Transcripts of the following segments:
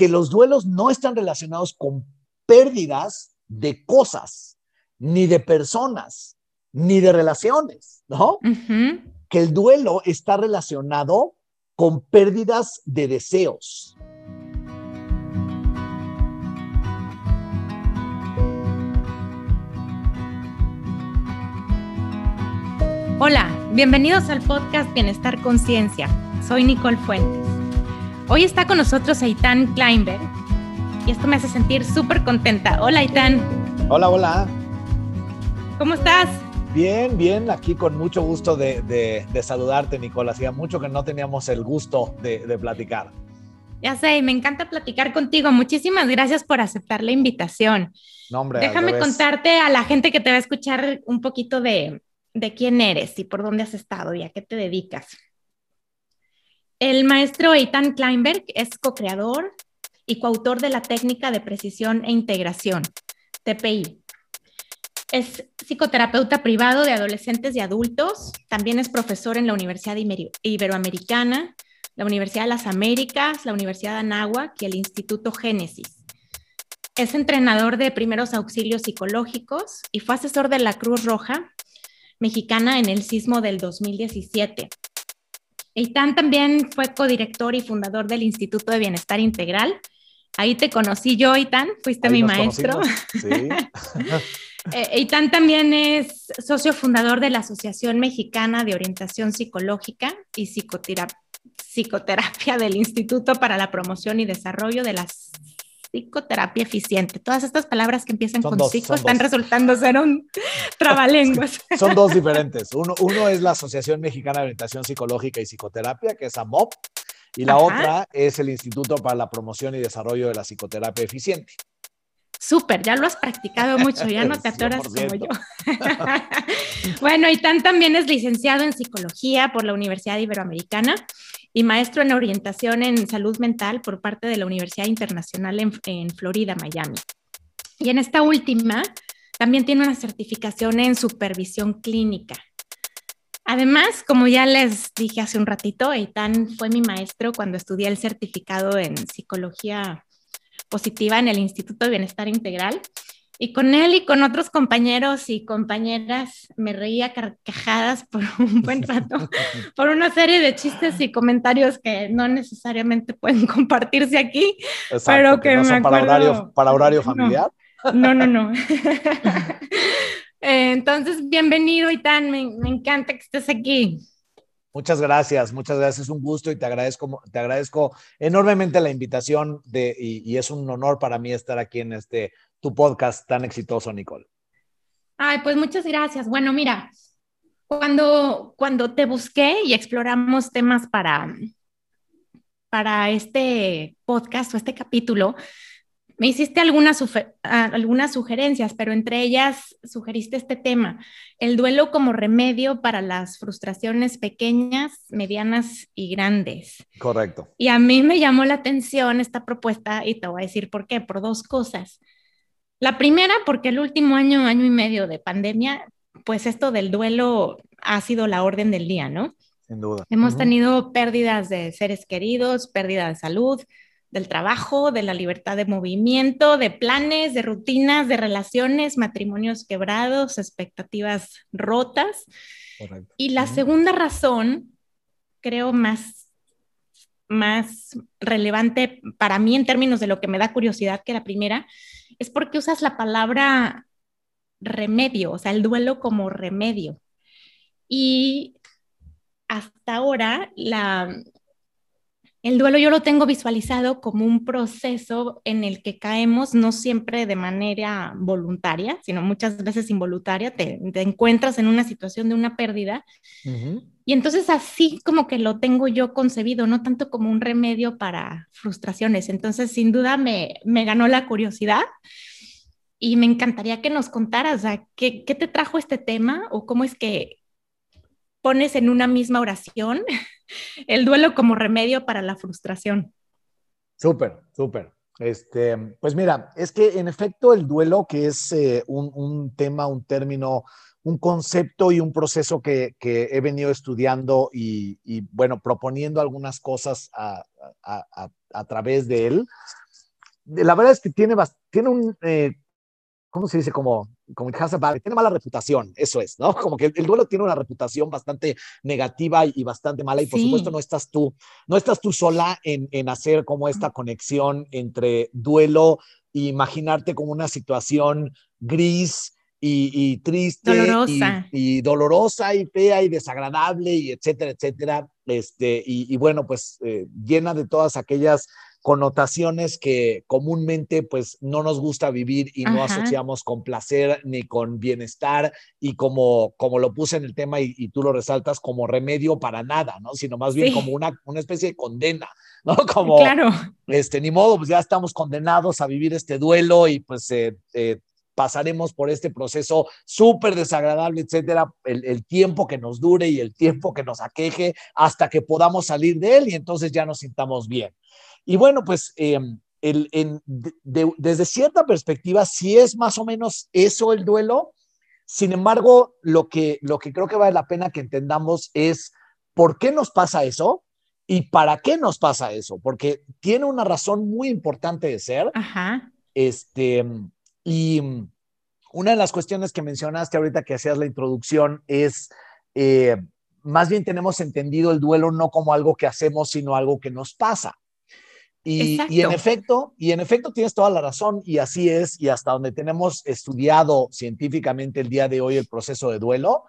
que los duelos no están relacionados con pérdidas de cosas, ni de personas, ni de relaciones, ¿no? Que el duelo está relacionado con pérdidas de deseos. Hola, bienvenidos al podcast Bienestar Conciencia. Soy Nicole Fuentes. Hoy está con nosotros Aitán Kleinberg y esto me hace sentir súper contenta. Hola Aitán. Hola, hola. ¿Cómo estás? Bien, bien, aquí con mucho gusto de, saludarte, Nicole. Hacía mucho que no teníamos el gusto de, de platicar. Ya sé, me encanta platicar contigo. Muchísimas gracias por aceptar la invitación. No, hombre, Déjame contarte a la gente que te va a escuchar un poquito de, de quién eres y por dónde has estado y a qué te dedicas. El maestro Eitan Kleinberg es co-creador y coautor de la técnica de precisión e integración, TPI. Es psicoterapeuta privado de adolescentes y adultos. También es profesor en la Universidad Iberoamericana, la Universidad de las Américas, la Universidad de Anáhuac y el Instituto Génesis. Es entrenador de primeros auxilios psicológicos y fue asesor de la Cruz Roja mexicana en el sismo del 2017. Eitan también fue codirector y fundador del Instituto de Bienestar Integral. Ahí te conocí yo, Eitan, fuiste mi maestro. Sí. Eh, Eitan también es socio fundador de la Asociación Mexicana de Orientación Psicológica y Psicoterapia del Instituto para la Promoción y Desarrollo de las psicoterapia eficiente. Todas estas palabras que empiezan con psico están resultando ser un trabalenguas. son dos diferentes. Uno, uno es la Asociación Mexicana de Orientación Psicológica y Psicoterapia, que es AMOP, y la otra es el Instituto para la Promoción y Desarrollo de la Psicoterapia Eficiente. Súper, ya lo has practicado mucho, ya no te atoras como yo. bueno, Itán también es licenciado en psicología por la Universidad Iberoamericana y maestro en orientación en salud mental por parte de la Universidad Internacional en, Florida, Miami. Y en esta última, también tiene una certificación en supervisión clínica. Además, como ya les dije hace un ratito, Eitan fue mi maestro cuando estudié el certificado en psicología positiva en el Instituto de Bienestar Integral y con él y con otros compañeros y compañeras me reía carcajadas por un buen rato, por una serie de chistes y comentarios que no necesariamente pueden compartirse aquí, pero que, me acuerdo... para horario, para horario familiar. No, no, no. Eh, entonces, bienvenido, Itán, me, me encanta que estés aquí. Muchas gracias, muchas gracias. Un gusto y te agradezco, te agradezco enormemente la invitación de, y, y, es un honor para mí estar aquí en este tu podcast tan exitoso, Nicole? Ay, pues muchas gracias. Bueno, mira, cuando, cuando te busqué y exploramos temas para, para este podcast o este capítulo, me hiciste algunas, algunas sugerencias, pero entre ellas sugeriste este tema, el duelo como remedio para las frustraciones pequeñas, medianas y grandes. Correcto. Y a mí me llamó la atención esta propuesta y te voy a decir por qué, por dos cosas. La primera, porque el último año, año y medio de pandemia, pues esto del duelo ha sido la orden del día, ¿no? Sin duda. Hemos tenido pérdidas de seres queridos, pérdida de salud, del trabajo, de la libertad de movimiento, de planes, de rutinas, de relaciones, matrimonios quebrados, expectativas rotas. Correcto. Y la segunda razón, creo más, más relevante para mí en términos de lo que me da curiosidad que la primera, es porque usas la palabra remedio, o sea, el duelo como remedio. Y hasta ahora, la, el duelo yo lo tengo visualizado como un proceso en el que caemos no siempre de manera voluntaria, sino muchas veces involuntaria, te, encuentras en una situación de una pérdida. Y entonces así como que lo tengo yo concebido, no tanto como un remedio para frustraciones. Entonces, sin duda me, me ganó la curiosidad y me encantaría que nos contaras, ¿qué, ¿qué, te trajo este tema o cómo es que pones en una misma oración el duelo como remedio para la frustración? Súper, súper. Este, pues mira, es que en efecto el duelo, que es eh, un, un, tema, un término, un concepto y un proceso que, que he venido estudiando y, bueno, proponiendo algunas cosas a, a, a, a través de él, la verdad es que tiene, tiene un, eh, ¿cómo se dice? Como, como tiene mala reputación, eso es, ¿no? Como que el, duelo tiene una reputación bastante negativa y, bastante mala y por supuesto no estás tú, no estás tú sola en, en hacer como esta conexión entre duelo e imaginarte como una situación gris y, triste dolorosa. Y, dolorosa y fea y desagradable y etcétera, etcétera. Este, y, bueno, pues eh, llena de todas aquellas connotaciones que comúnmente pues no nos gusta vivir y no asociamos con placer ni con bienestar y como, como lo puse en el tema y, tú lo resaltas como remedio para nada, ¿no? Sino más bien como una, una especie de condena, ¿no? Como, claro. este, ni modo, pues ya estamos condenados a vivir este duelo y pues eh, eh, pasaremos por este proceso súper desagradable, etcétera, el, el, tiempo que nos dure y el tiempo que nos aqueje hasta que podamos salir de él y entonces ya nos sintamos bien. Y bueno, pues em, el, en, desde cierta perspectiva, sí es más o menos eso el duelo. Sin embargo, lo que, lo que creo que vale la pena que entendamos es por qué nos pasa eso y para qué nos pasa eso, porque tiene una razón muy importante de ser. Ajá. Este, y una de las cuestiones que mencionaste ahorita que hacías la introducción es, eh, más bien tenemos entendido el duelo no como algo que hacemos, sino algo que nos pasa. Y, en efecto, y en efecto tienes toda la razón y así es y hasta donde tenemos estudiado científicamente el día de hoy el proceso de duelo,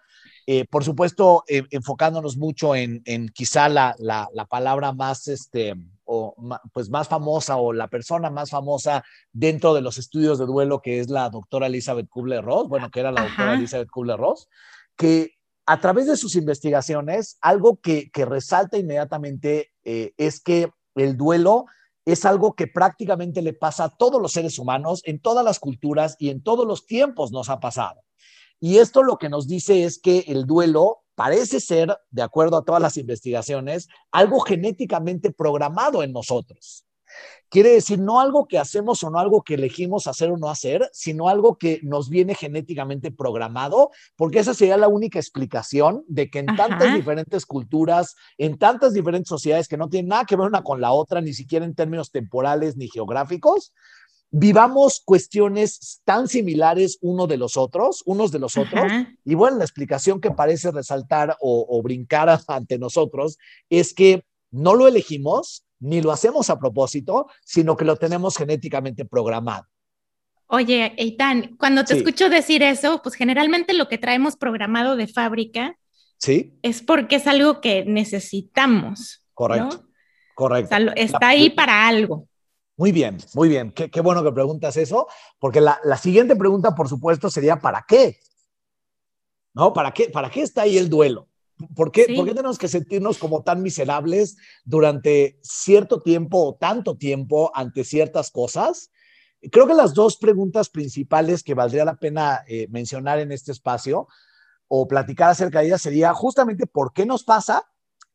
eh, por supuesto eh, enfocándonos mucho en, en quizá la, la, la, palabra más este o pues más famosa o la persona más famosa dentro de los estudios de duelo que es la doctora Elizabeth Kubler-Ross, bueno que era la doctora Elizabeth Kubler-Ross, que a través de sus investigaciones algo que, que resalta inmediatamente eh, es que el duelo es algo que prácticamente le pasa a todos los seres humanos, en todas las culturas y en todos los tiempos nos ha pasado. Y esto lo que nos dice es que el duelo parece ser, de acuerdo a todas las investigaciones, algo genéticamente programado en nosotros. Quiere decir, no algo que hacemos o no algo que elegimos hacer o no hacer, sino algo que nos viene genéticamente programado, porque esa sería la única explicación de que en tantas diferentes culturas, en tantas diferentes sociedades que no tienen nada que ver una con la otra, ni siquiera en términos temporales ni geográficos, vivamos cuestiones tan similares uno de los otros, unos de los otros. Y bueno, la explicación que parece resaltar o, o brincar ante nosotros es que no lo elegimos, ni lo hacemos a propósito, sino que lo tenemos genéticamente programado. Oye, Eitan, cuando te escucho decir eso, pues generalmente lo que traemos programado de fábrica ¿Sí? es porque es algo que necesitamos. Correcto, correcto. está ahí para algo. Muy bien, muy bien. Qué, qué bueno que preguntas eso, porque la, la, siguiente pregunta, por supuesto, sería ¿para qué? ¿No? ¿Para qué, ¿Para qué está ahí el duelo? ¿Por qué, tenemos que sentirnos como tan miserables durante cierto tiempo o tanto tiempo ante ciertas cosas? Creo que las dos preguntas principales que valdría la pena eh, mencionar en este espacio o platicar acerca de ellas sería justamente por qué nos pasa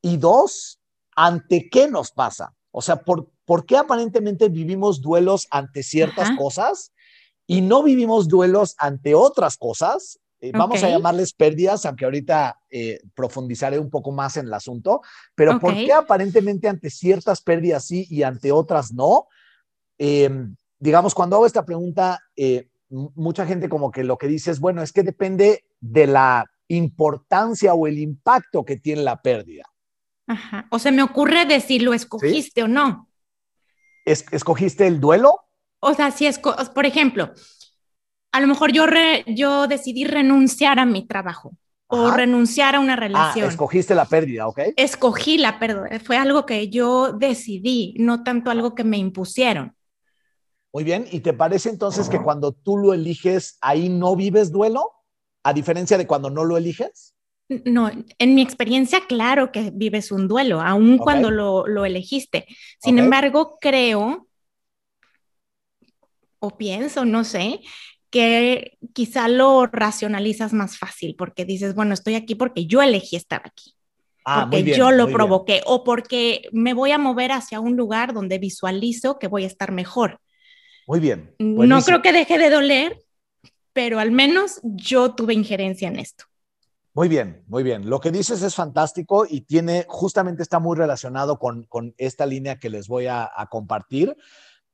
y dos, ante qué nos pasa. O sea, ¿por, por qué aparentemente vivimos duelos ante ciertas cosas y no vivimos duelos ante otras cosas eh, vamos a llamarles pérdidas, aunque ahorita eh, profundizaré un poco más en el asunto, pero ¿por qué aparentemente ante ciertas pérdidas sí y ante otras no? Em, digamos, cuando hago esta pregunta, eh, mucha gente como que lo que dice es, bueno, es que depende de la importancia o el impacto que tiene la pérdida. Ajá. O se me ocurre decir, ¿lo escogiste o no? ¿Escogiste el duelo? O sea, si es, por ejemplo, a lo mejor yo, yo decidí renunciar a mi trabajo o renunciar a una ah, relación. Ah, escogiste la pérdida, ¿ok? Escogí la pérdida, fue algo que yo decidí, no tanto algo que me impusieron. Muy bien, ¿y te parece entonces que cuando tú lo eliges, ahí no vives duelo? A diferencia de cuando no lo eliges. No, en mi experiencia, claro que vives un duelo, aun cuando lo, lo, elegiste. Sin embargo, creo o pienso, no sé, que quizá lo racionalizas más fácil porque dices, bueno, estoy aquí porque yo elegí estar aquí. Ah, porque yo lo provoqué o porque me voy a mover hacia un lugar donde visualizo que voy a estar mejor. Muy bien. No creo que deje de doler, pero al menos yo tuve injerencia en esto. Muy bien, muy bien. Lo que dices es fantástico y tiene, justamente está muy relacionado con, con esta línea que les voy a, a compartir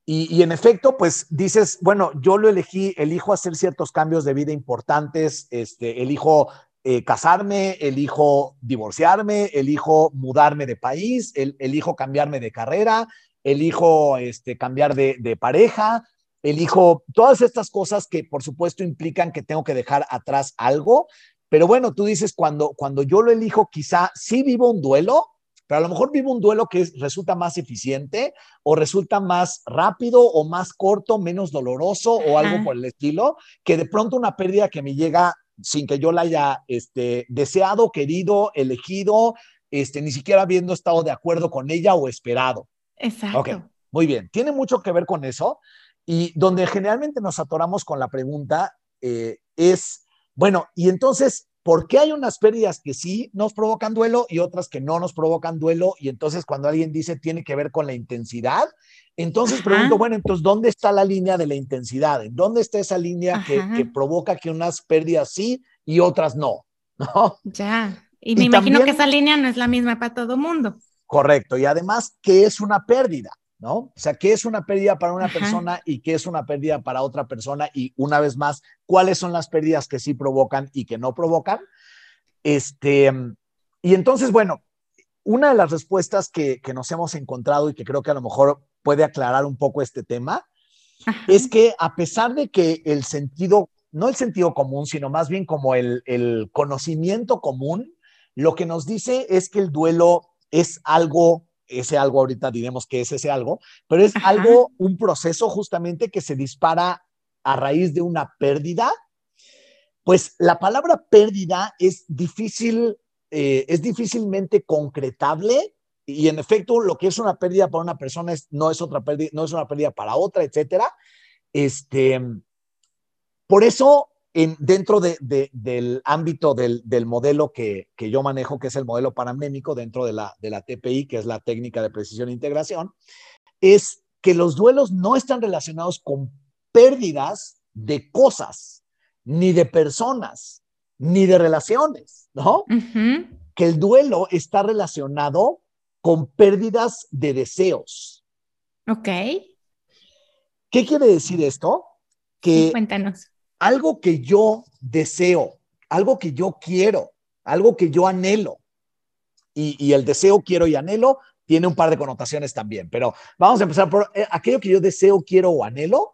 Y, en efecto, pues dices, bueno, yo lo elegí, elijo hacer ciertos cambios de vida importantes, este, elijo eh, casarme, elijo divorciarme, elijo mudarme de país, elijo cambiarme de carrera, elijo este, cambiar de, de pareja, elijo todas estas cosas que por supuesto implican que tengo que dejar atrás algo. Pero bueno, tú dices, cuando, cuando yo lo elijo, quizá sí vivo un duelo, pero a lo mejor vivo un duelo que resulta más eficiente o resulta más rápido o más corto, menos doloroso o algo por el estilo, que de pronto una pérdida que me llega sin que yo la haya este, deseado, querido, elegido, este, ni siquiera habiendo estado de acuerdo con ella o esperado. Exacto. muy bien, tiene mucho que ver con eso y donde generalmente nos atoramos con la pregunta eh, es, bueno, y entonces, ¿por qué hay unas pérdidas que sí nos provocan duelo y otras que no nos provocan duelo? Y entonces cuando alguien dice tiene que ver con la intensidad, entonces pregunto, bueno, entonces, ¿dónde está la línea de la intensidad? ¿En dónde está esa línea que, provoca que unas pérdidas sí y otras no? ¿No? Ya. Y me imagino que esa línea no es la misma para todo mundo. Correcto. Y además, ¿qué es una pérdida? ¿No? O sea, ¿qué es una pérdida para una persona y qué es una pérdida para otra persona? Y una vez más, ¿cuáles son las pérdidas que sí provocan y que no provocan? Este, y entonces, bueno, una de las respuestas que, nos hemos encontrado y que creo que a lo mejor puede aclarar un poco este tema, es que a pesar de que el sentido, no el sentido común, sino más bien como el, el conocimiento común, lo que nos dice es que el duelo es algo ese algo ahorita diremos que es ese algo, pero es algo, un proceso justamente que se dispara a raíz de una pérdida. Pues la palabra pérdida es difícil, eh, es difícilmente concretable y en efecto lo que es una pérdida para una persona es, no es otra pérdida, no es una pérdida para otra, etcétera. Este, por eso dentro del ámbito del, modelo que, yo manejo, que es el modelo paramnémico dentro de la, de la TPI, que es la técnica de precisión e integración, es que los duelos no están relacionados con pérdidas de cosas, ni de personas, ni de relaciones, ¿no? Que el duelo está relacionado con pérdidas de deseos. Ok. ¿Qué quiere decir esto? Que Cuéntanos algo que yo deseo, algo que yo quiero, algo que yo anhelo. Y, el deseo, quiero y anhelo tiene un par de connotaciones también, pero vamos a empezar por eh, aquello que yo deseo, quiero o anhelo.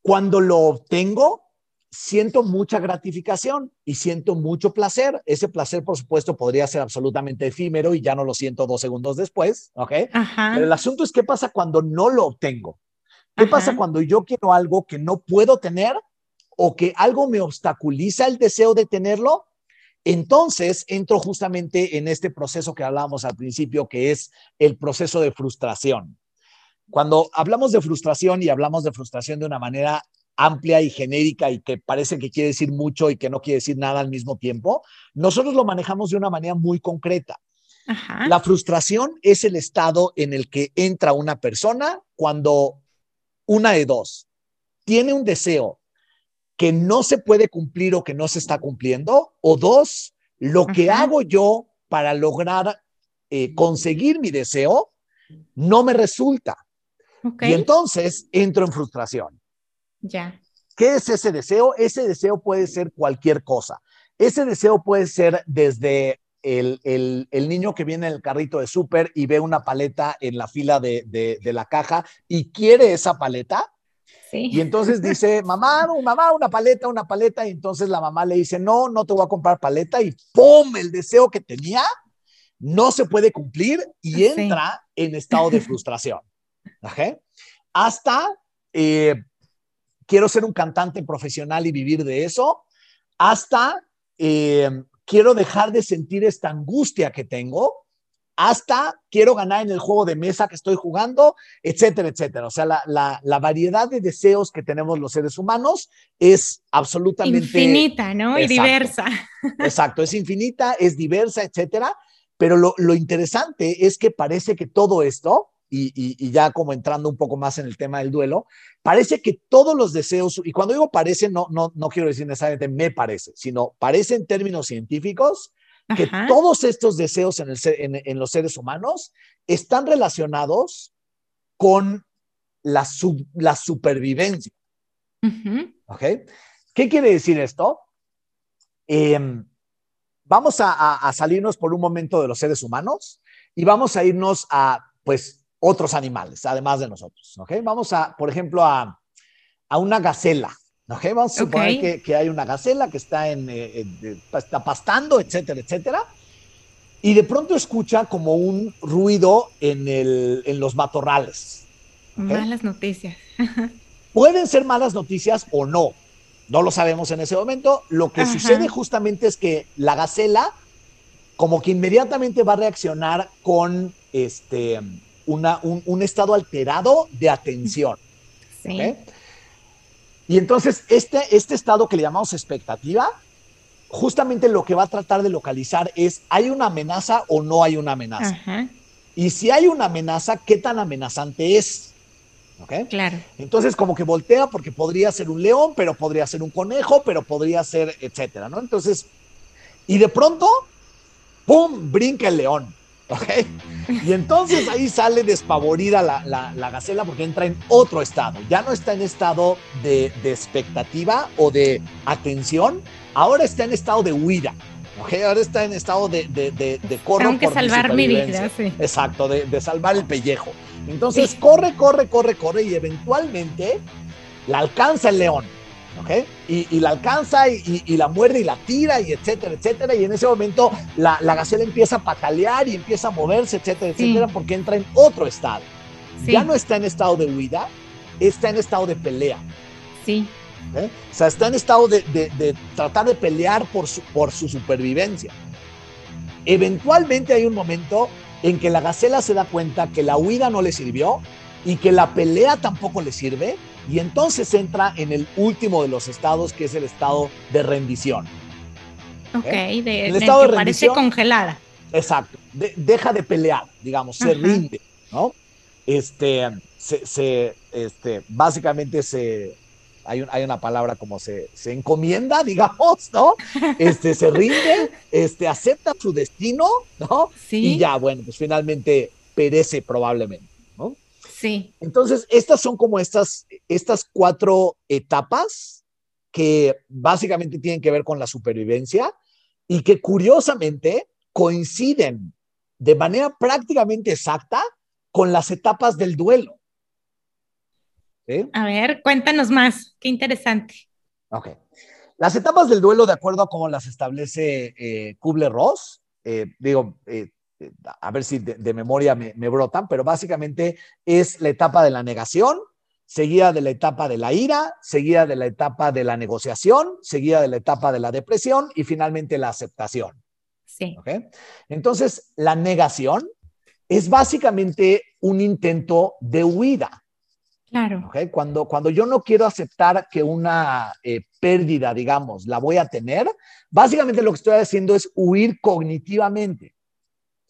Cuando lo obtengo, siento mucha gratificación y siento mucho placer. Ese placer, por supuesto, podría ser absolutamente efímero y ya no lo siento dos segundos después, ¿ok? Pero el asunto es qué pasa cuando no lo obtengo. ¿Qué pasa cuando yo quiero algo que no puedo tener o que algo me obstaculiza el deseo de tenerlo? Entonces entro justamente en este proceso que hablábamos al principio, que es el proceso de frustración. Cuando hablamos de frustración y hablamos de frustración de una manera amplia y genérica y que parece que quiere decir mucho y que no quiere decir nada al mismo tiempo, nosotros lo manejamos de una manera muy concreta. La frustración es el estado en el que entra una persona cuando una de dos, tiene un deseo que no se puede cumplir o que no se está cumpliendo, o dos, lo que hago yo para lograr eh, conseguir mi deseo no me resulta. Y entonces entro en frustración. Ya. ¿Qué es ese deseo? Ese deseo puede ser cualquier cosa. Ese deseo puede ser desde el, niño que viene en el carrito de súper y ve una paleta en la fila de, la caja y quiere esa paleta. Y entonces dice, mamá, mamá, una paleta, una paleta. Y entonces la mamá le dice, no, no te voy a comprar paleta. Y ¡pum! El deseo que tenía no se puede cumplir y entra en estado de frustración. Hasta eh, quiero ser un cantante profesional y vivir de eso. Hasta eh, quiero dejar de sentir esta angustia que tengo hasta quiero ganar en el juego de mesa que estoy jugando, etcétera, etcétera. O sea, la, variedad de deseos que tenemos los seres humanos es absolutamente... Infinita, ¿no? y diversa. Exacto, es infinita, es diversa, etcétera. Pero lo, lo interesante es que parece que todo esto y, ya como entrando un poco más en el tema del duelo, parece que todos los deseos, y cuando digo parece, no, no, no quiero decir necesariamente me parece, sino parece en términos científicos que todos estos deseos en, el, en, los seres humanos están relacionados con la, la supervivencia. ¿Ok? ¿Qué quiere decir esto? Em, vamos a, salirnos por un momento de los seres humanos y vamos a irnos a, pues, otros animales, además de nosotros. ¿Ok? Vamos a, por ejemplo, a, a una gacela. ¿Ok? Vamos a suponer que, que, hay una gacela que está, en, eh, está pastando, etcétera, etcétera. Y de pronto escucha como un ruido en, el, en los matorrales. Malas noticias. Pueden ser malas noticias o no. No lo sabemos en ese momento. Lo que sucede justamente es que la gacela, como que inmediatamente va a reaccionar con este, una, un, estado alterado de atención. Sí. Y entonces, este, este estado que le llamamos expectativa, justamente lo que va a tratar de localizar es, ¿hay una amenaza o no hay una amenaza? Y si hay una amenaza, ¿qué tan amenazante es? ¿Ok? Claro. Entonces, como que voltea porque podría ser un león, pero podría ser un conejo, pero podría ser, etcétera, ¿no? Entonces, y de pronto, ¡pum! brinca el león. ¿Ok? Y entonces ahí sale despavorida la, la, gacela porque entra en otro estado. Ya no está en estado de, de expectativa o de atención, ahora está en estado de huida. ¿ok? Ahora está en estado de, de, de, de Tengo que salvar mi, vida, sí. Exacto, de, de salvar el pellejo. Entonces corre, corre, corre, corre y eventualmente la alcanza el león. ¿Ok? Y, la alcanza y, la muerde y la tira y etcétera, etcétera. Y en ese momento la, la gacela empieza a patalear y empieza a moverse, etcétera, etcétera, porque entra en otro estado. Ya no está en estado de huida, está en estado de pelea. Sí. O sea, está en estado de, de, tratar de pelear por su, por su supervivencia. Eventualmente hay un momento en que la gacela se da cuenta que la huida no le sirvió y que la pelea tampoco le sirve y entonces entra en el último de los estados, que es el estado de rendición. Ok, de, el estado de, rendición, parece congelada. Exacto, deja de pelear, digamos, se rinde, ¿no? Este, se, este, básicamente se, hay, hay, una palabra como se, se encomienda, digamos, ¿no? Este, se rinde, este, acepta su destino, ¿no? Sí. Y ya, bueno, pues finalmente perece probablemente. Sí. Entonces, estas son como estas, estas cuatro etapas que básicamente tienen que ver con la supervivencia y que curiosamente coinciden de manera prácticamente exacta con las etapas del duelo. A ver, cuéntanos más, qué interesante. Ok. Las etapas del duelo, de acuerdo a cómo las establece eh, Kubler-Ross, eh, digo, eh, a ver si de, memoria me, brotan, pero básicamente es la etapa de la negación, seguida de la etapa de la ira, seguida de la etapa de la negociación, seguida de la etapa de la depresión y finalmente la aceptación. Sí. Entonces, la negación es básicamente un intento de huida. Claro. Cuando, cuando yo no quiero aceptar que una eh, pérdida, digamos, la voy a tener, básicamente lo que estoy haciendo es huir cognitivamente.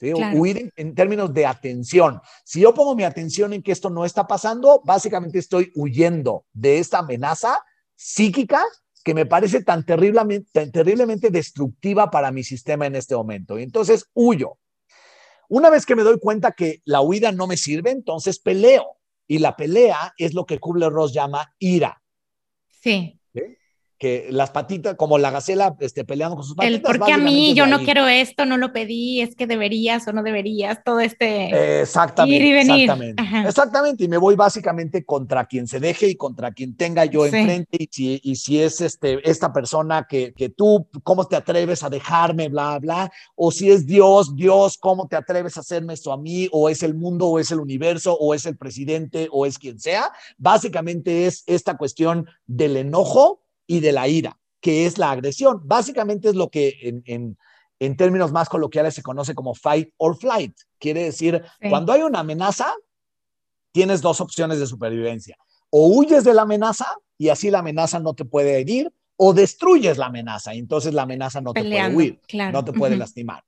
Huir en, términos de atención. Si yo pongo mi atención en que esto no está pasando, básicamente estoy huyendo de esta amenaza psíquica que me parece tan terriblemente, tan terriblemente destructiva para mi sistema en este momento. Y entonces huyo. Una vez que me doy cuenta que la huida no me sirve, entonces peleo. Y la pelea es lo que Kubler-Ross llama ira. Sí que las patitas, como la gacela este, peleando con sus patitas. El porque a mí yo no quiero esto, no lo pedí, es que deberías o no deberías, todo este exactamente, ir y venir. Exactamente, exactamente, y me voy básicamente contra quien se deje y contra quien tenga yo enfrente, y si, y si es este, esta persona que, que tú, ¿cómo te atreves a dejarme, bla, bla? O si es Dios, Dios, ¿cómo te atreves a hacerme esto a mí? O es el mundo, o es el universo, o es el presidente, o es quien sea. Básicamente es esta cuestión del enojo y de la ira, que es la agresión. Básicamente es lo que en, en, términos más coloquiales se conoce como fight or flight. Quiere decir, cuando hay una amenaza, tienes dos opciones de supervivencia. O huyes de la amenaza y así la amenaza no te puede herir, o destruyes la amenaza y entonces la amenaza no te puede huir, no te puede lastimar.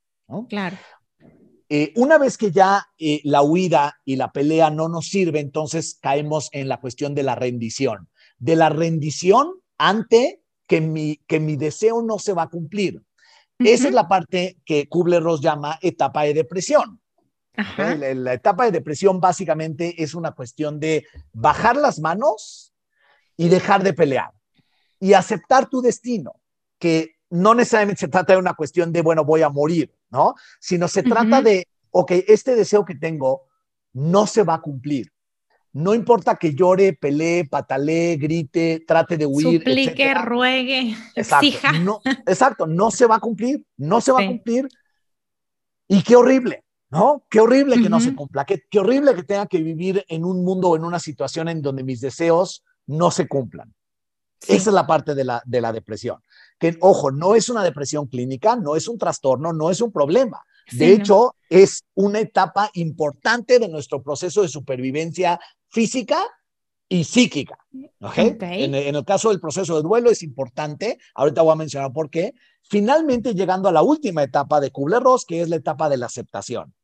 Claro. Eh, una vez que ya eh, la huida y la pelea no nos sirve, entonces caemos en la cuestión de la rendición. De la rendición ante que mi, que mi deseo no se va a cumplir. Esa es la parte que Kubler-Ross llama etapa de depresión. La, etapa de depresión básicamente es una cuestión de bajar las manos y dejar de pelear y aceptar tu destino, que no necesariamente se trata de una cuestión de, bueno, voy a morir, ¿no? Sino se trata de, ok, este deseo que tengo no se va a cumplir. No importa que llore, pelee, patalee, grite, trate de huir. Suplique, ruegue, exacto, exija. No, exacto, no se va a cumplir, no se va a cumplir. Y qué horrible, ¿no? Qué horrible que no se cumpla, qué, qué horrible que tenga que vivir en un mundo o en una situación en donde mis deseos no se cumplan. Esa es la parte de la, de la depresión. Que, ojo, no es una depresión clínica, no es un trastorno, no es un problema. De hecho, es una etapa importante de nuestro proceso de supervivencia física y psíquica. En, en, el caso del proceso de duelo es importante, ahorita voy a mencionar por qué. Finalmente llegando a la última etapa de Kubler-Ross, que es la etapa de la aceptación.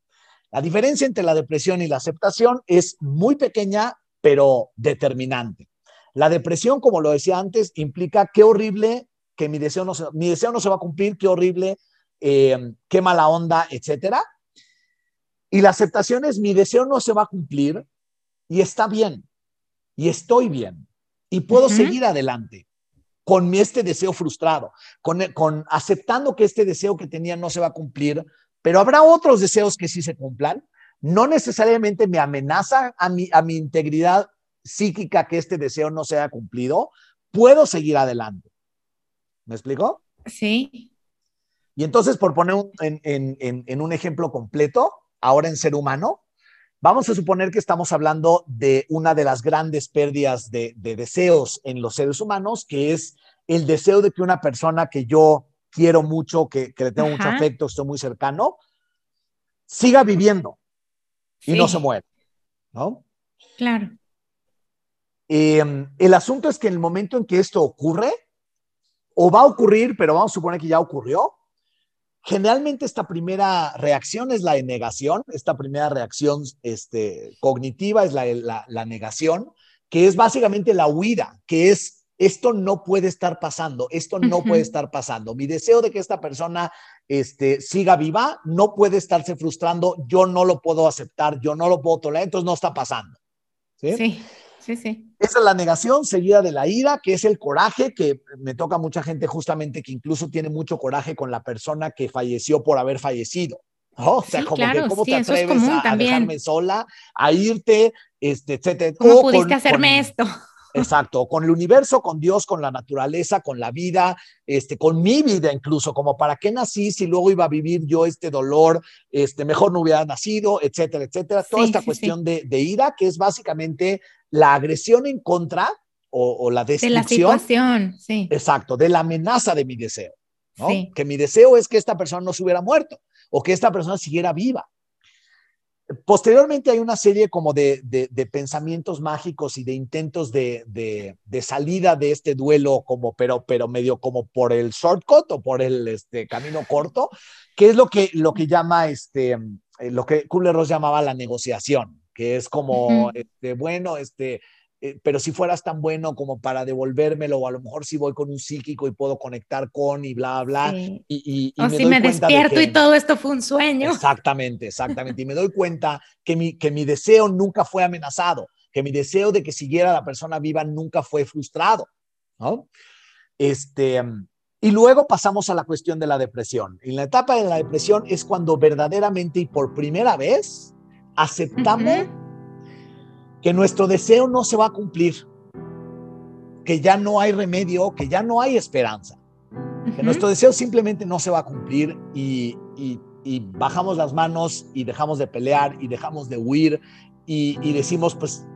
La diferencia entre la depresión y la aceptación es muy pequeña, pero determinante. La depresión, como lo decía antes, implica qué horrible que mi deseo no se, mi deseo no se va a cumplir, qué horrible, eh, qué mala onda, etcétera. Y la aceptación es mi deseo no se va a cumplir y está bien, y estoy bien, y puedo seguir adelante con este deseo frustrado, con, con aceptando que este deseo que tenía no se va a cumplir, pero habrá otros deseos que sí se cumplan. No necesariamente me amenaza a mi, a mi integridad psíquica que este deseo no sea cumplido, puedo seguir adelante. ¿Me explico? Sí. Y entonces, por poner en, un ejemplo completo, ahora en ser humano, vamos a suponer que estamos hablando de una de las grandes pérdidas de, deseos en los seres humanos, que es el deseo de que una persona que yo quiero mucho, que, le tengo mucho afecto, estoy muy cercano, siga viviendo y no se muera, ¿no? Claro. Em, el asunto es que en el momento en que esto ocurre, o va a ocurrir, pero vamos a suponer que ya ocurrió, generalmente esta primera reacción es la de negación, esta primera reacción este, cognitiva es la, la, la negación, que es básicamente la huida, que es esto no puede estar pasando, esto no puede estar pasando. Mi deseo de que esta persona este, siga viva no puede estarse frustrando, yo no lo puedo aceptar, yo no lo puedo tolerar, entonces no está pasando. ¿sí? sí. Sí, sí. Esa es la negación seguida de la ira, que es el coraje, que me toca mucha gente justamente que incluso tiene mucho coraje con la persona que falleció por haber fallecido. O sea, como que cómo te atreves a, dejarme sola, a irte, este, etcétera. ¿Cómo pudiste hacerme esto? Exacto, con el universo, con Dios, con la naturaleza, con la vida, este, con mi vida incluso, como para qué nací si luego iba a vivir yo este dolor, este, mejor no hubiera nacido, etcétera, etcétera. Toda esta cuestión De, de, ira, que es básicamente la agresión en contra o, la destrucción. De la situación, sí. Exacto, de la amenaza de mi deseo. ¿no? Que mi deseo es que esta persona no se hubiera muerto o que esta persona siguiera viva. Posteriormente hay una serie como de, de, pensamientos mágicos y de intentos de, de, salida de este duelo, como, pero, pero medio como por el shortcut o por el este, camino corto, que es lo que, lo que llama, este, lo que Kubler-Ross llamaba la negociación, que es como, este, bueno, este, eh, pero si fueras tan bueno como para devolvérmelo, o a lo mejor si voy con un psíquico y puedo conectar con y bla, bla. Y, y, o si me despierto y todo esto fue un sueño. Exactamente, exactamente. y me doy cuenta que mi, que mi deseo nunca fue amenazado, que mi deseo de que siguiera la persona viva nunca fue frustrado. ¿no? Este, y luego pasamos a la cuestión de la depresión. En la etapa de la depresión es cuando verdaderamente y por primera vez aceptamos que nuestro deseo no se va a cumplir, que ya no hay remedio, que ya no hay esperanza, que nuestro deseo simplemente no se va a cumplir y, bajamos las manos y dejamos de pelear y dejamos de huir y, decimos, pues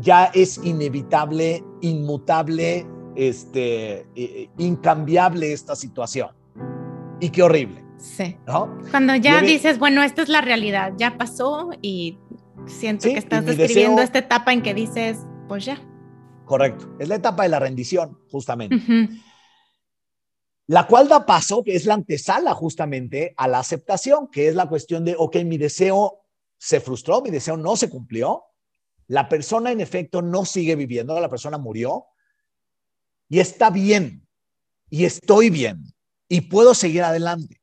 ya es inevitable, inmutable, este, incambiable esta situación. Y qué horrible. Sí. Cuando ya dices, bueno, esta es la realidad, ya pasó y Siento que estás describiendo esta etapa en que dices, pues ya. Correcto, es la etapa de la rendición, justamente. La cual da paso, que es la antesala justamente a la aceptación, que es la cuestión de, ok, mi deseo se frustró, mi deseo no se cumplió, la persona en efecto no sigue viviendo, la persona murió y está bien y estoy bien y puedo seguir adelante.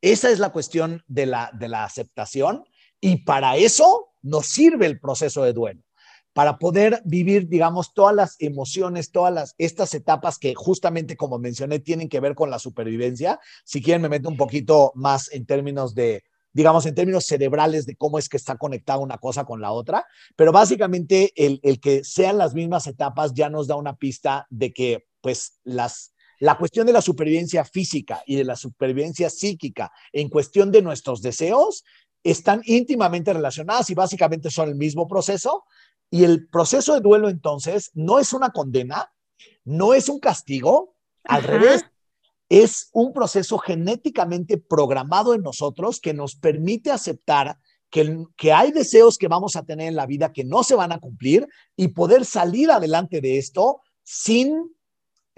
Esa es la cuestión de la, de la aceptación Y para eso nos sirve el proceso de duelo para poder vivir, digamos, todas las emociones, todas las, estas etapas que justamente, como mencioné, tienen que ver con la supervivencia. Si quieren, me meto un poquito más en términos de, digamos, en términos cerebrales de cómo es que está conectada una cosa con la otra, pero básicamente el, el que sean las mismas etapas ya nos da una pista de que, pues, las, la cuestión de la supervivencia física y de la supervivencia psíquica en cuestión de nuestros deseos están íntimamente relacionadas y básicamente son el mismo proceso, y el proceso de duelo entonces no es una condena, no es un castigo, al revés, es un proceso genéticamente programado en nosotros que nos permite aceptar que, que, hay deseos que vamos a tener en la vida que no se van a cumplir y poder salir adelante de esto sin,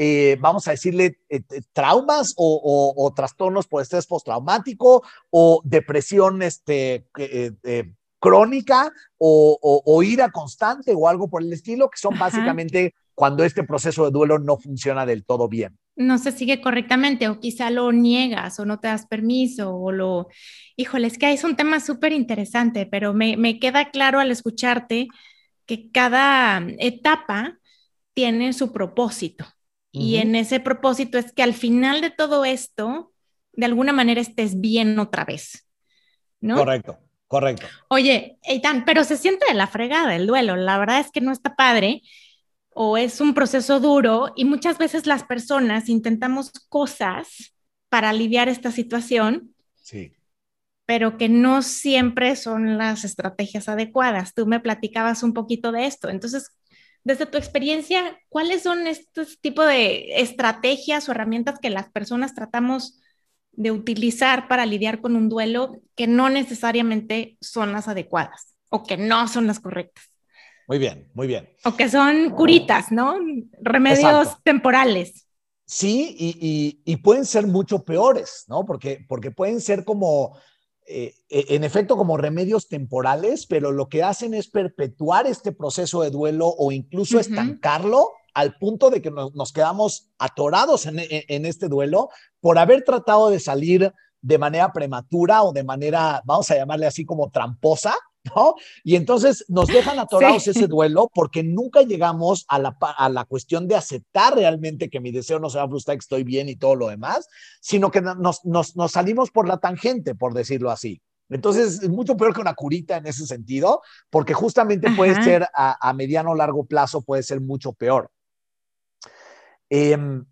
eh, vamos a decirle, eh, traumas o, trastornos por estrés postraumático o depresión este, eh, crónica o, ira constante o algo por el estilo, que son básicamente cuando este proceso de duelo no funciona del todo bien. No se sigue correctamente o quizá lo niegas o no te das permiso o lo... Híjole, es que es un tema súper interesante, pero me, me queda claro al escucharte que cada etapa tiene su propósito. Y en ese propósito es que al final de todo esto, de alguna manera estés bien otra vez. ¿no? Correcto. Correcto. Oye, Eitan, pero se siente de la fregada el duelo. La verdad es que no está padre o es un proceso duro y muchas veces las personas intentamos cosas para aliviar esta situación. Sí. Pero que no siempre son las estrategias adecuadas. Tú me platicabas un poquito de esto. Entonces, desde tu experiencia, ¿cuáles son estos tipos de estrategias o herramientas que las personas tratamos de utilizar para lidiar con un duelo que no necesariamente son las adecuadas o que no son las correctas. Muy bien, muy bien. O que son curitas, ¿no? Remedios temporales. Sí, y, pueden ser mucho peores, ¿no? Porque, porque pueden ser como, eh, e, en efecto, como remedios temporales, pero lo que hacen es perpetuar este proceso de duelo o incluso estancarlo al punto de que nos, quedamos atorados en, este duelo por haber tratado de salir de manera prematura o de manera, vamos a llamarle así como tramposa, ¿no? Y entonces nos dejan atorados ese duelo porque nunca llegamos a la, a la cuestión de aceptar realmente que mi deseo no se va a frustrar, que estoy bien y todo lo demás, sino que nos, nos, nos salimos por la tangente, por decirlo así. Entonces, es mucho peor que una curita en ese sentido, porque justamente puede ser a, a mediano o largo plazo, puede ser mucho peor. Em,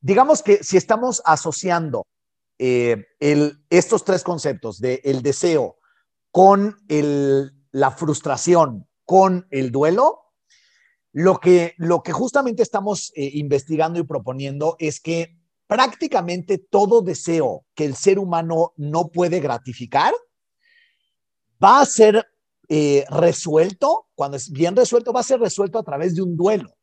digamos que si estamos asociando eh, estos tres conceptos de el deseo con la frustración, con el duelo, lo que, lo que justamente estamos eh, investigando y proponiendo es que prácticamente todo deseo que el ser humano no puede gratificar va a ser eh, resuelto, cuando es bien resuelto, va a ser resuelto a través de un duelo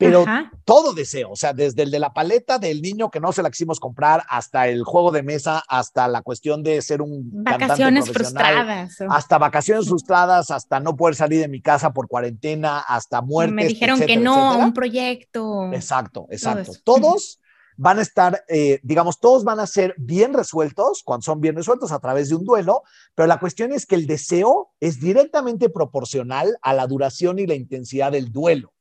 pero todo deseo, o sea, desde el de la paleta del niño que no se la quisimos comprar, hasta el juego de mesa, hasta la cuestión de ser un vacaciones frustradas, hasta vacaciones frustradas, hasta no poder salir de mi casa por cuarentena, hasta muerte. Me dijeron que no, un proyecto. Exacto, exacto. Todos van a estar, eh, digamos, todos van a ser bien resueltos cuando son bien resueltos a través de un duelo, pero la cuestión es que el deseo es directamente proporcional a la duración y la intensidad del duelo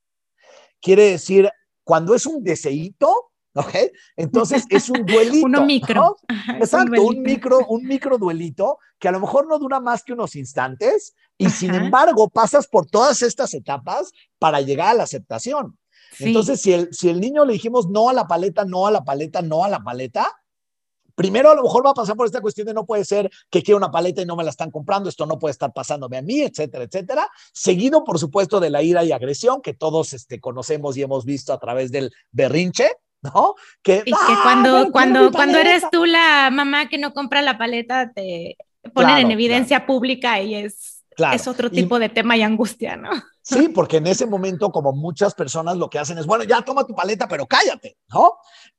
quiere decir, cuando es un deseito, ¿ok? Entonces es un duelito. Uno micro. Exacto, un, micro, un micro duelito que a lo mejor no dura más que unos instantes y sin embargo pasas por todas estas etapas para llegar a la aceptación. Entonces, si el, si el niño le dijimos no a la paleta, no a la paleta, no a la paleta, primero a lo mejor va a pasar por esta cuestión de no puede ser que quiero una paleta y no me la están comprando, esto no puede estar pasándome a mí, etcétera, etcétera. Seguido, por supuesto, de la ira y agresión que todos este, conocemos y hemos visto a través del berrinche, ¿no? Que, y que ¡Ah, cuando, cuando, cuando eres tú la mamá que no compra la paleta, te ponen en evidencia pública y es, es otro tipo de tema y angustia, ¿no? Sí, porque en ese momento, como muchas personas lo que hacen es, bueno, ya toma tu paleta, pero cállate, ¿no?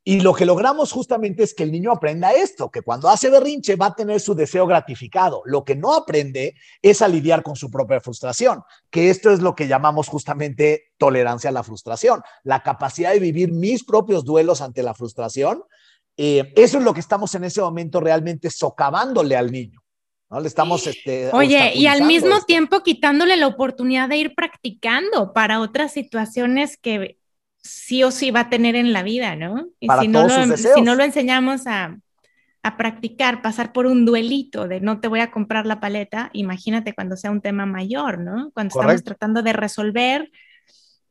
Y lo que logramos justamente es que el niño aprenda esto, que cuando hace berrinche va a tener su deseo gratificado. Lo que no aprende es a lidiar con su propia frustración, que esto es lo que llamamos justamente tolerancia a la frustración, la capacidad de vivir mis propios duelos ante la frustración. Eh, eso es lo que estamos en ese momento realmente socavándole al niño. ¿No? Le estamos, este, Oye, y al mismo tiempo quitándole la oportunidad de ir practicando para otras situaciones que sí o sí va a tener en la vida, ¿no? Y si, no lo, si no lo enseñamos a, a practicar, pasar por un duelito de no te voy a comprar la paleta, imagínate cuando sea un tema mayor, ¿no? Cuando estamos tratando de resolver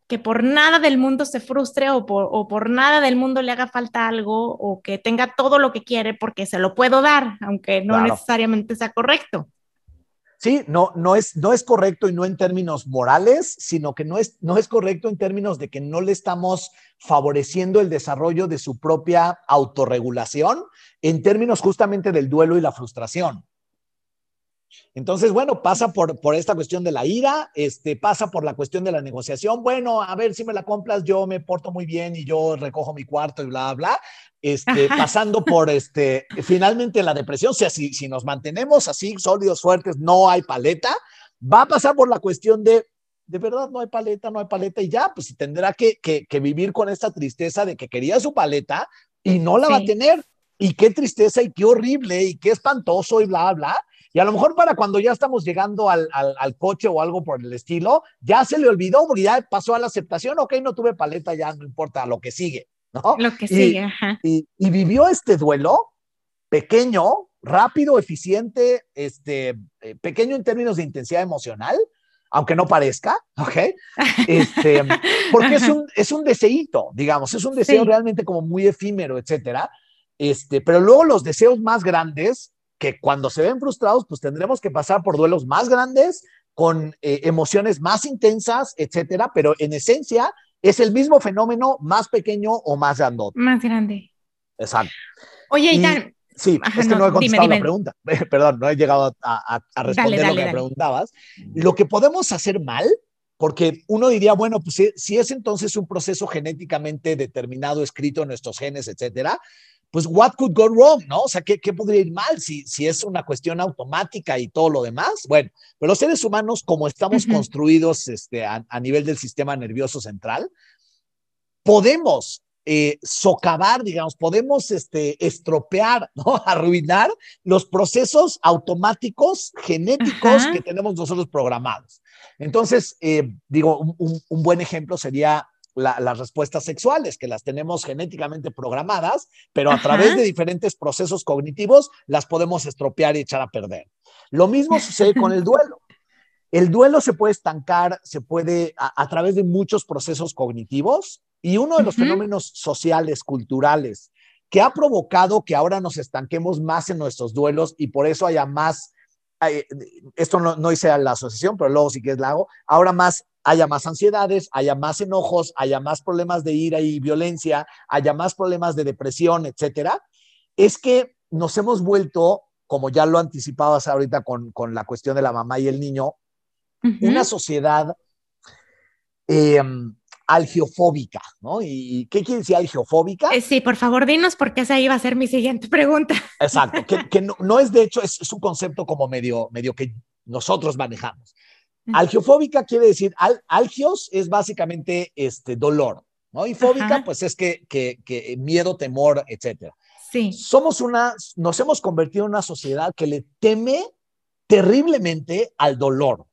que por nada del mundo se frustre o por, nada del mundo le haga falta algo o que tenga todo lo que quiere porque se lo puedo dar, aunque no necesariamente sea correcto. Sí, no, no, es, no es correcto y no en términos morales, sino que no es, no es correcto en términos de que no le estamos favoreciendo el desarrollo de su propia autorregulación en términos justamente del duelo y la frustración. Entonces, bueno, pasa por, por esta cuestión de la ira, este, pasa por la cuestión de la negociación. Bueno, a ver si me la compras, yo me porto muy bien y yo recojo mi cuarto y bla, bla. Este, pasando por este, finalmente la depresión, o sea, si, si nos mantenemos así sólidos, fuertes, no hay paleta, va a pasar por la cuestión de, de verdad, no hay paleta, no hay paleta, y ya, pues tendrá que, que, que vivir con esta tristeza de que quería su paleta y no la va a tener. Y qué tristeza y qué horrible y qué espantoso y bla, bla. Y a lo mejor para cuando ya estamos llegando al, al, coche o algo por el estilo, ya se le olvidó porque ya pasó a la aceptación, ok, no tuve paleta, ya no importa lo que sigue, ¿no? Lo que sigue, ajá. Y, y, vivió este duelo pequeño, rápido, eficiente, este, eh, pequeño en términos de intensidad emocional, aunque no parezca, ¿ok? Este, porque es un, es un deseíto, digamos, es un deseo realmente como muy efímero, etcétera. Este, pero luego los deseos más grandes que cuando se ven frustrados, pues tendremos que pasar por duelos más grandes, con eh, emociones más intensas, etcétera, pero en esencia es el mismo fenómeno más pequeño o más grande. Más grande. Exacto. Oye, y, Sí, es que no, he contestado la pregunta. Perdón, no he llegado a, responder lo que me preguntabas. Lo que podemos hacer mal, porque uno diría, bueno, pues si es entonces un proceso genéticamente determinado, escrito en nuestros genes, etcétera, pues what could go wrong, ¿no? O sea, ¿qué, qué podría ir mal si, si es una cuestión automática y todo lo demás? Bueno, pero los seres humanos, como estamos construidos este, a, nivel del sistema nervioso central, podemos eh, socavar, digamos, podemos este, estropear, ¿no? arruinar los procesos automáticos genéticos que tenemos nosotros programados. Entonces, eh, digo, un, un, buen ejemplo sería las respuestas sexuales, que las tenemos genéticamente programadas, pero a través de diferentes procesos cognitivos las podemos estropear y echar a perder. Lo mismo sucede con el duelo. El duelo se puede estancar, se puede a, través de muchos procesos cognitivos y uno de los fenómenos sociales, culturales, que ha provocado que ahora nos estanquemos más en nuestros duelos y por eso haya más, esto no, no hice la asociación, pero luego sí que es la hago, ahora más haya más ansiedades, haya más enojos, haya más problemas de ira y violencia, haya más problemas de depresión, etcétera, es que nos hemos vuelto, como ya lo anticipabas ahorita con, con la cuestión de la mamá y el niño, una sociedad eh, algiofóbica, ¿no? ¿Y qué quiere decir algiofóbica? Eh, sí, por favor, dinos porque esa iba a ser mi siguiente pregunta. Exacto, que, no, no, es de hecho, es, es, un concepto como medio, medio que nosotros manejamos. Algiofóbica quiere decir, algios es básicamente este dolor, ¿no? Y fóbica, pues es que, que, miedo, temor, etcétera. Sí. Somos una, nos hemos convertido en una sociedad que le teme terriblemente al dolor,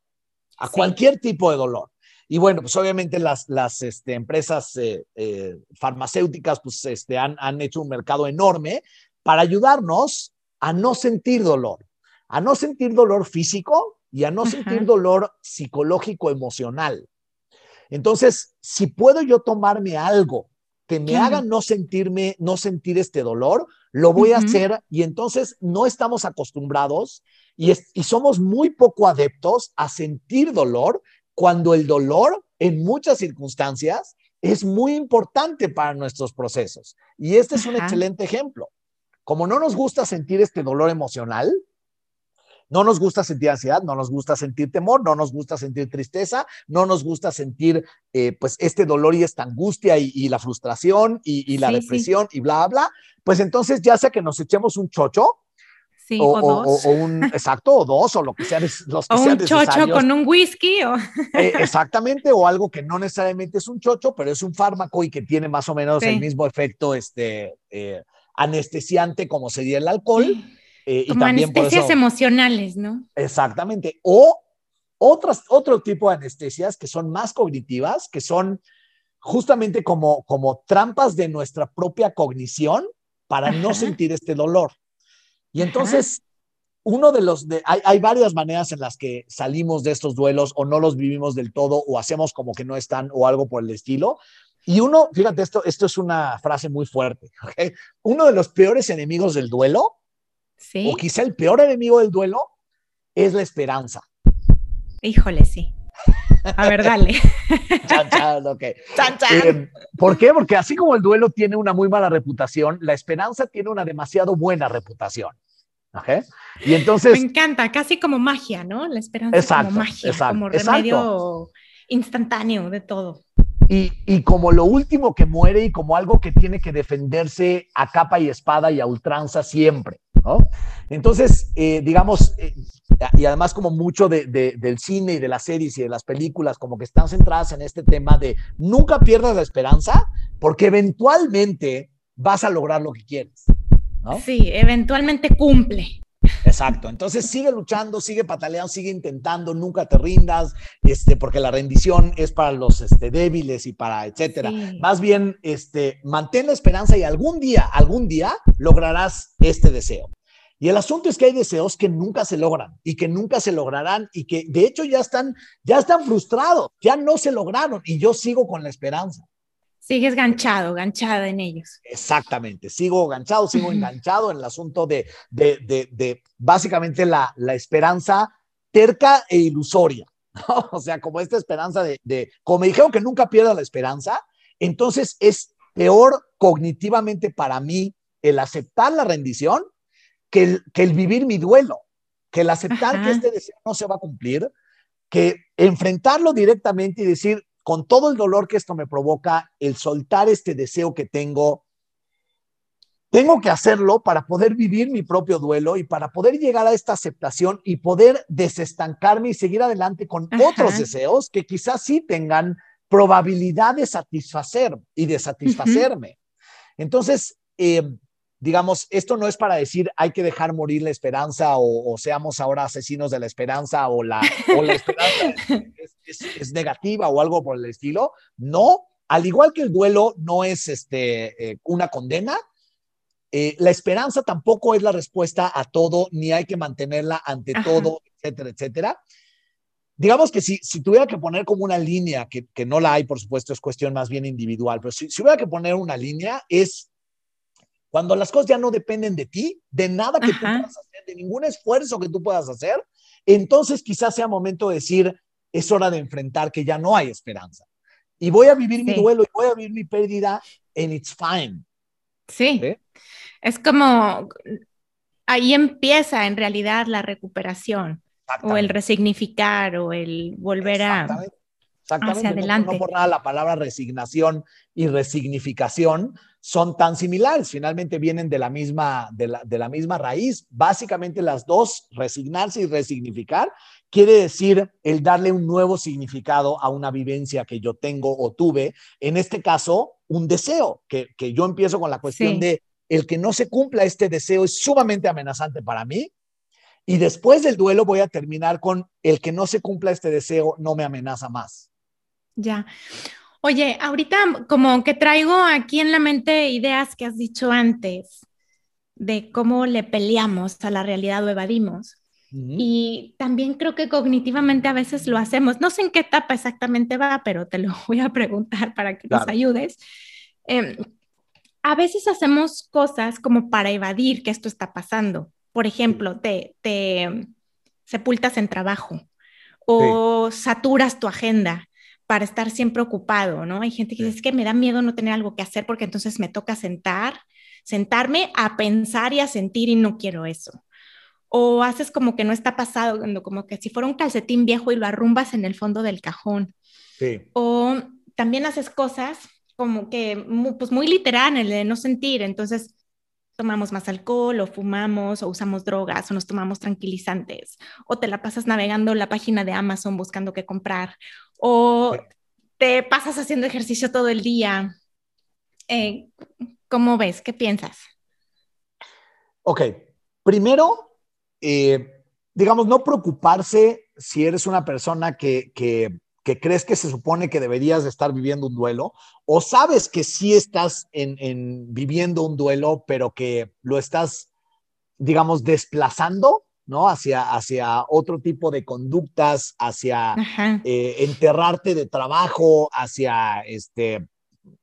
a cualquier tipo de dolor. Y bueno, pues obviamente las, las este, empresas eh, eh, farmacéuticas pues, este, han, han hecho un mercado enorme para ayudarnos a no sentir dolor, a no sentir dolor físico, y a no sentir dolor psicológico emocional. Entonces, si puedo yo tomarme algo que me haga no sentirme, no sentir este dolor, lo voy a hacer y entonces no estamos acostumbrados y, y somos muy poco adeptos a sentir dolor cuando el dolor en muchas circunstancias es muy importante para nuestros procesos. Y este es un excelente ejemplo. Como no nos gusta sentir este dolor emocional, no nos gusta sentir ansiedad, no nos gusta sentir temor, no nos gusta sentir tristeza, no nos gusta sentir eh, pues este dolor y esta angustia y, la frustración y, la depresión y bla, bla. Pues entonces ya sea que nos echemos un chocho, Sí, o, dos. O, un, exacto, o dos, o lo que sea, los que o un chocho con un whisky. O... Eh, exactamente, o algo que no necesariamente es un chocho, pero es un fármaco y que tiene más o menos el mismo efecto este, eh, anestesiante como sería el alcohol. Eh, Como y también anestesias emocionales, ¿no? Exactamente. O otras, otro tipo de anestesias que son más cognitivas, que son justamente como, como trampas de nuestra propia cognición para no sentir este dolor. Y entonces, uno de los, de, hay, hay, varias maneras en las que salimos de estos duelos o no los vivimos del todo o hacemos como que no están o algo por el estilo. Y uno, fíjate, esto, esto es una frase muy fuerte. Uno de los peores enemigos del duelo, ¿Sí? o quizá el peor enemigo del duelo, es la esperanza. Híjole, sí. A ver, dale. chan, chan, ok. Chan, chan. Eh, ¿Por qué? Porque así como el duelo tiene una muy mala reputación, la esperanza tiene una demasiado buena reputación. ¿Okay? Y entonces. Me encanta, casi como magia, ¿no? La esperanza exacto, como magia, exacto, como remedio instantáneo de todo. Y, y, como lo último que muere y como algo que tiene que defenderse a capa y espada y a ultranza siempre. ¿no? Entonces, eh, digamos, eh, y además como mucho de, del cine y de las series y de las películas como que están centradas en este tema de nunca pierdas la esperanza porque eventualmente vas a lograr lo que quieres. ¿No? Sí, eventualmente cumple. Exacto. Entonces sigue luchando, sigue pataleando, sigue intentando, nunca te rindas, este, porque la rendición es para los este, débiles y para etcétera. Más bien, este, mantén la esperanza y algún día, algún día lograrás este deseo. Y el asunto es que hay deseos que nunca se logran y que nunca se lograrán y que de hecho ya están, ya están frustrados, ya no se lograron y yo sigo con la esperanza. Sigues ganchado, ganchada en ellos. Exactamente, sigo ganchado, sigo enganchado en el asunto de, de, de, de básicamente la, la, esperanza terca e ilusoria. O sea, como esta esperanza de, de, como me dijeron que nunca pierda la esperanza, entonces es peor cognitivamente para mí el aceptar la rendición que el, vivir mi duelo, que el aceptar que este deseo no se va a cumplir, que enfrentarlo directamente y decir, con todo el dolor que esto me provoca, el soltar este deseo que tengo, tengo que hacerlo para poder vivir mi propio duelo y para poder llegar a esta aceptación y poder desestancarme y seguir adelante con otros deseos que quizás sí tengan probabilidad de satisfacer y de satisfacerme. Entonces, eh, digamos, esto no es para decir hay que dejar morir la esperanza o, seamos ahora asesinos de la esperanza o la, esperanza es, negativa o algo por el estilo. No, al igual que el duelo no es este, eh, una condena, eh, la esperanza tampoco es la respuesta a todo, ni hay que mantenerla ante todo, etcétera, etcétera. Digamos que si, si tuviera que poner como una línea, que, que, no la hay, por supuesto, es cuestión más bien individual, pero si, si hubiera que poner una línea, es cuando las cosas ya no dependen de ti, de nada que tú puedas hacer, de ningún esfuerzo que tú puedas hacer, entonces quizás sea momento de decir, es hora de enfrentar que ya no hay esperanza. Y voy a vivir mi duelo y voy a vivir mi pérdida and it's fine. Sí. Es como, ahí empieza en realidad la recuperación o el resignificar o el volver a Exactamente. adelante. No, por nada la palabra resignación y resignificación son tan similares, finalmente vienen de la misma, de la, de la misma raíz. Básicamente las dos, resignarse y resignificar, quiere decir el darle un nuevo significado a una vivencia que yo tengo o tuve, en este caso, un deseo, que, que yo empiezo con la cuestión de el que no se cumpla este deseo es sumamente amenazante para mí, y después del duelo voy a terminar con el que no se cumpla este deseo no me amenaza más. Ya. Oye, ahorita como que traigo aquí en la mente ideas que has dicho antes de cómo le peleamos a la realidad o evadimos. Y también creo que cognitivamente a veces lo hacemos. No sé en qué etapa exactamente va, pero te lo voy a preguntar para que nos ayudes. Em, a veces hacemos cosas como para evadir que esto está pasando. Por ejemplo, te, te sepultas en trabajo o saturas tu agenda para estar siempre ocupado, ¿no? Hay gente que dice, es que me da miedo no tener algo que hacer porque entonces me toca sentar, sentarme a pensar y a sentir y no quiero eso. O haces como que no está pasado, como que si fuera un calcetín viejo y lo arrumbas en el fondo del cajón. Sí. O también haces cosas como que pues muy literal, el de no sentir, entonces tomamos más alcohol o fumamos o usamos drogas o nos tomamos tranquilizantes o te la pasas navegando la página de Amazon buscando qué comprar o te pasas haciendo ejercicio todo el día. Eh, ¿Cómo ves? ¿Qué piensas? Ok, Primero, eh, digamos, no preocuparse si eres una persona que, que, crees que se supone que deberías de estar viviendo un duelo, o sabes que sí estás en, viviendo un duelo, pero que lo estás, digamos, desplazando, ¿no? Hacia, hacia otro tipo de conductas, hacia eh, enterrarte de trabajo, hacia este,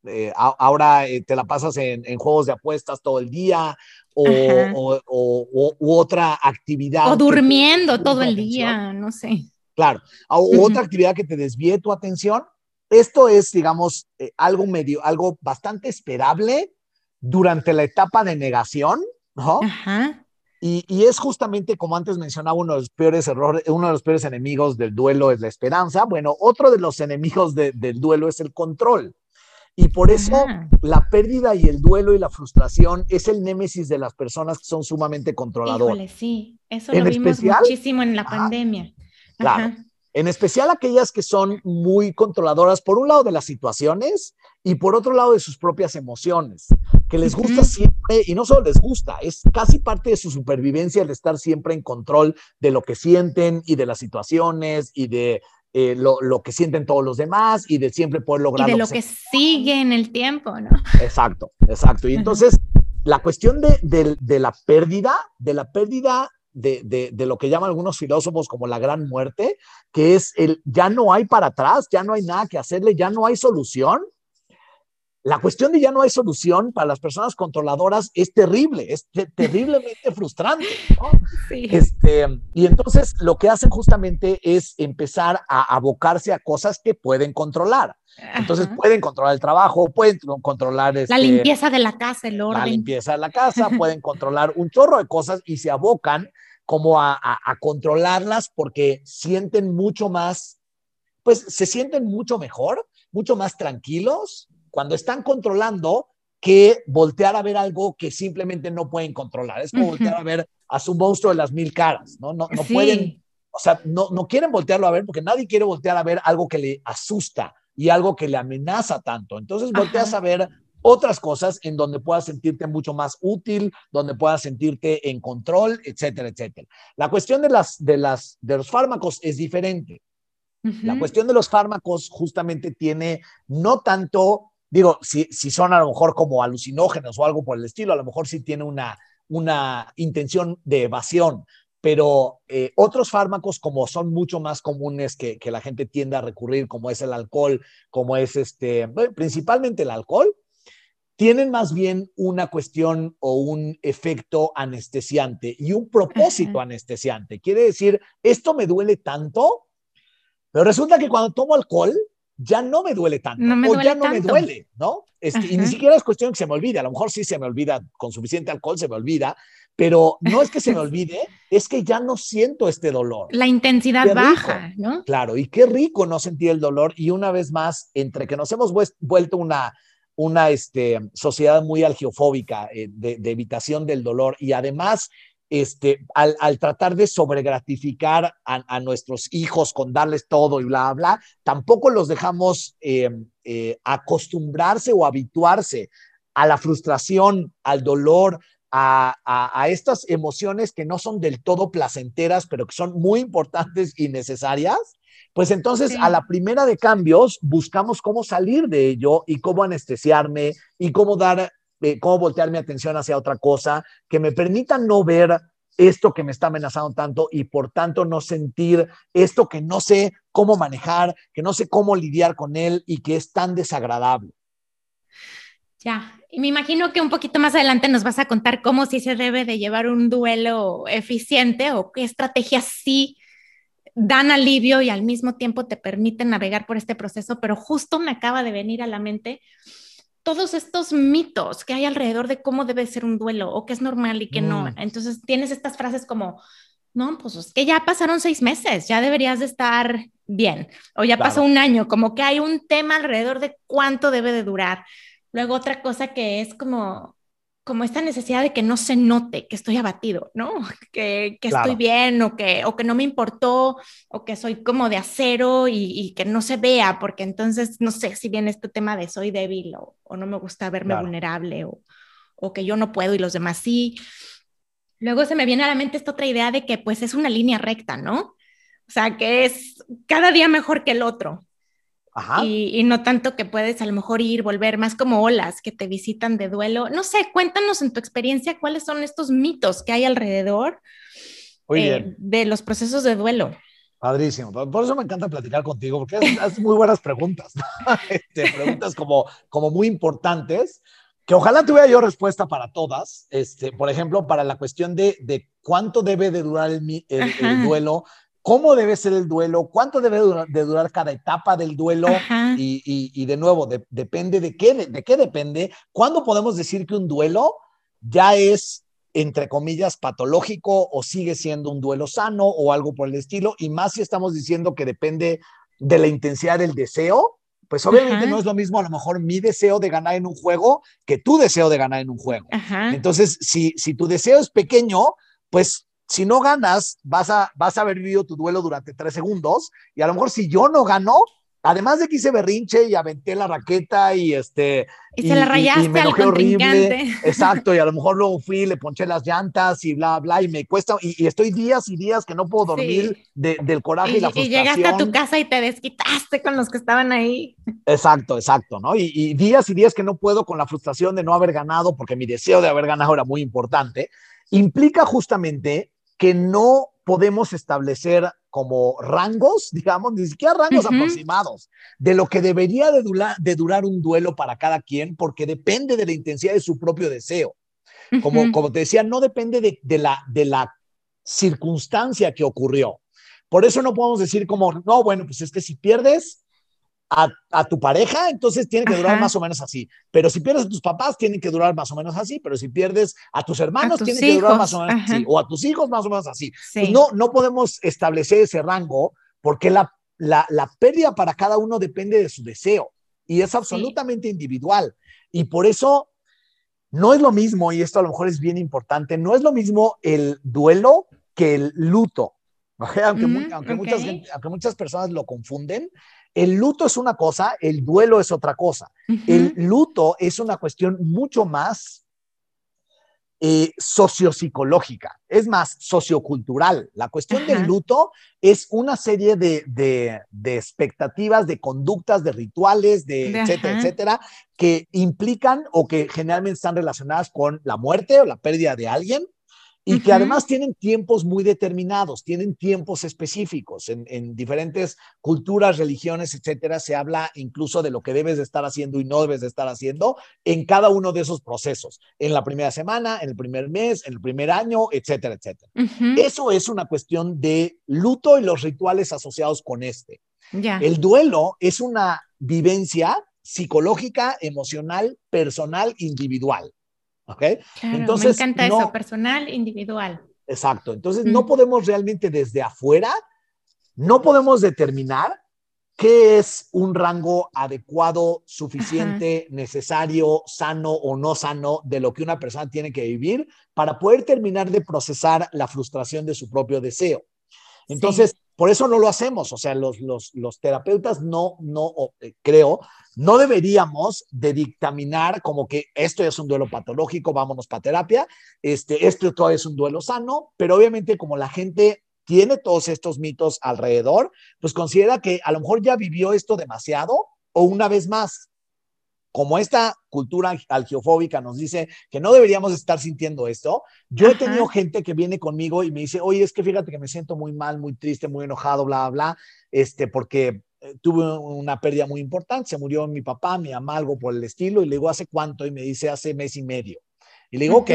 eh, ahora te la pasas en, en, juegos de apuestas todo el día o, o, u otra actividad. O durmiendo todo el día, no sé. Claro, o otra actividad que te desvíe tu atención. Esto es, digamos, eh, algo medio, algo bastante esperable durante la etapa de negación, ¿no? Ajá. Y, y, es justamente como antes mencionaba, uno de los peores errores, uno de los peores enemigos del duelo es la esperanza. Bueno, otro de los enemigos del duelo es el control. Y por eso la pérdida y el duelo y la frustración es el némesis de las personas que son sumamente controladoras. Híjole, sí, eso lo vimos muchísimo en la pandemia. Claro. En especial aquellas que son muy controladoras, por un lado de las situaciones y por otro lado de sus propias emociones, que les gusta siempre, y no solo les gusta, es casi parte de su supervivencia el estar siempre en control de lo que sienten y de las situaciones y de eh, lo, lo, que sienten todos los demás y de siempre poder lograr. Y de lo, que, sigue en el tiempo, ¿no? Exacto, exacto. Y entonces, la cuestión de, de, de, la pérdida, de la pérdida de, de, lo que llaman algunos filósofos como la gran muerte, que es el ya no hay para atrás, ya no hay nada que hacerle, ya no hay solución, la cuestión de ya no hay solución para las personas controladoras es terrible, es terriblemente frustrante. Este, y entonces lo que hacen justamente es empezar a abocarse a cosas que pueden controlar. Entonces pueden controlar el trabajo, pueden controlar la este, limpieza de la casa, el orden. La limpieza de la casa, pueden controlar un chorro de cosas y se abocan como a, a controlarlas porque sienten mucho más, pues se sienten mucho mejor, mucho más tranquilos cuando están controlando que voltear a ver algo que simplemente no pueden controlar. Es como voltear a ver a su monstruo de las mil caras, ¿no? No, no pueden, o sea, no, no quieren voltearlo a ver porque nadie quiere voltear a ver algo que le asusta y algo que le amenaza tanto. Entonces volteas a ver otras cosas en donde puedas sentirte mucho más útil, donde puedas sentirte en control, etcétera, etcétera. La cuestión de, las, de, las, de los fármacos es diferente. La cuestión de los fármacos justamente tiene no tanto digo, si, si son a lo mejor como alucinógenos o algo por el estilo, a lo mejor sí tiene una, una intención de evasión, pero eh, otros fármacos como son mucho más comunes que, que, la gente tiende a recurrir, como es el alcohol, como es este, principalmente el alcohol, tienen más bien una cuestión o un efecto anestesiante y un propósito anestesiante. Quiere decir, esto me duele tanto, pero resulta que cuando tomo alcohol, ya no me duele tanto, o ya no me duele, ¿no? y ni siquiera es cuestión que se me olvide, a lo mejor sí se me olvida, con suficiente alcohol se me olvida, pero no es que se me olvide, es que ya no siento este dolor. La intensidad baja, ¿no? Claro, y qué rico no sentir el dolor y una vez más, entre que nos hemos vuelto una, una este, sociedad muy algiofóbica eh, de, de evitación del dolor y además este, al, tratar de sobregratificar a, nuestros hijos con darles todo y bla, bla, tampoco los dejamos eh, eh, acostumbrarse o habituarse a la frustración, al dolor, a, a, estas emociones que no son del todo placenteras, pero que son muy importantes y necesarias, pues entonces a la primera de cambios buscamos cómo salir de ello y cómo anestesiarme y cómo dar cómo voltear mi atención hacia otra cosa, que me permita no ver esto que me está amenazando tanto y por tanto no sentir esto que no sé cómo manejar, que no sé cómo lidiar con él y que es tan desagradable. Ya, y me imagino que un poquito más adelante nos vas a contar cómo sí se debe de llevar un duelo eficiente o qué estrategias sí dan alivio y al mismo tiempo te permiten navegar por este proceso, pero justo me acaba de venir a la mente todos estos mitos que hay alrededor de cómo debe ser un duelo o que es normal y que no. Mm. Entonces tienes estas frases como, no, pues es que ya pasaron seis meses, ya deberías de estar bien, o ya pasó un año, como que hay un tema alrededor de cuánto debe de durar. Luego otra cosa que es como, como esta necesidad de que no se note que estoy abatido, ¿no? Que, que estoy bien o que, o que no me importó o que soy como de acero y, que no se vea, porque entonces no sé si viene este tema de soy débil o, o no me gusta verme vulnerable o, o, que yo no puedo y los demás sí. Luego se me viene a la mente esta otra idea de que pues es una línea recta, ¿no? O sea, que es cada día mejor que el otro. Ajá. Y, y, no tanto que puedes a lo mejor ir, volver, más como olas que te visitan de duelo. No sé, cuéntanos en tu experiencia cuáles son estos mitos que hay alrededor eh, de los procesos de duelo. Padrísimo. Por eso me encanta platicar contigo, porque haces muy buenas preguntas. Este, preguntas como, como muy importantes, que ojalá tuviera yo respuesta para todas. Este, por ejemplo, para la cuestión de, de cuánto debe de durar el, el, duelo, cómo debe ser el duelo, cuánto debe de durar cada etapa del duelo y, y, de nuevo, depende de qué, de, de qué depende. ¿Cuándo podemos decir que un duelo ya es entre comillas, patológico o sigue siendo un duelo sano o algo por el estilo, y más si estamos diciendo que depende de la intensidad del deseo, pues obviamente no es lo mismo a lo mejor mi deseo de ganar en un juego que tu deseo de ganar en un juego. Entonces, si, si tu deseo es pequeño, pues si no ganas, vas a, vas a haber vivido tu duelo durante tres segundos, y a lo mejor si yo no gano, además de que hice berrinche y aventé la raqueta y este y, se la rayaste y, me enojé horrible exacto y a lo mejor luego fui le ponché las llantas y bla bla y me cuesta y, estoy días y días que no puedo dormir del coraje y, la frustración y llegaste a tu casa y te desquitaste con los que estaban ahí. Exacto exacto no y días y días que no puedo con la frustración de no haber ganado porque mi deseo de haber ganado era muy importante implica justamente que no podemos establecer como rangos, digamos, ni siquiera rangos aproximados de lo que debería de, de, durar un duelo para cada quien, porque depende de la intensidad de su propio deseo. Como, como te decía, no depende de, de, la, de la circunstancia que ocurrió. Por eso no podemos decir como, no, bueno, pues es que si pierdes, a, tu pareja, entonces tiene que durar más o menos así. Pero si pierdes a tus papás, tienen que durar más o menos así. Pero si pierdes a tus hermanos, tiene que durar más o menos así. O a tus hijos, más o menos así. Pues no, no podemos establecer ese rango porque la, la, la, pérdida para cada uno depende de su deseo y es absolutamente individual. Y por eso no es lo mismo, y esto a lo mejor es bien importante, no es lo mismo el duelo que el luto. Aunque, mm, aunque, muchas, aunque muchas personas lo confunden, el luto es una cosa, el duelo es otra cosa. El luto es una cuestión mucho más eh, sociopsicológica, es más sociocultural. La cuestión del luto es una serie de, expectativas, de conductas, de rituales, de, etcétera, etcétera, que implican o que generalmente están relacionadas con la muerte o la pérdida de alguien y que además tienen tiempos muy determinados, tienen tiempos específicos. En, diferentes culturas, religiones, etcétera, se habla incluso de lo que debes de estar haciendo y no debes de estar haciendo en cada uno de esos procesos, en la primera semana, en el primer mes, en el primer año, etcétera, etcétera. Eso es una cuestión de luto y los rituales asociados con este. El duelo es una vivencia psicológica, emocional, personal, individual. ¿Ok? Entonces, me encanta eso, personal, individual. Exacto. Entonces, no podemos realmente desde afuera, no podemos determinar qué es un rango adecuado, suficiente, necesario, sano o no sano de lo que una persona tiene que vivir para poder terminar de procesar la frustración de su propio deseo. Entonces, por eso no lo hacemos. O sea, los, los, los terapeutas no, no, eh, creo, no deberíamos de dictaminar como que esto es un duelo patológico, vámonos para terapia, este, esto todo es un duelo sano, pero obviamente como la gente tiene todos estos mitos alrededor, pues considera que a lo mejor ya vivió esto demasiado o una vez más, como esta cultura algiofóbica nos dice que no deberíamos estar sintiendo esto, yo he tenido gente que viene conmigo y me dice, oye, es que fíjate que me siento muy mal, muy triste, muy enojado, bla, bla, este, porque eh, tuve una pérdida muy importante, se murió mi papá, mi mamá, algo por el estilo, y le digo, ¿hace cuánto? Y me dice, hace mes y medio. Y le digo, ok,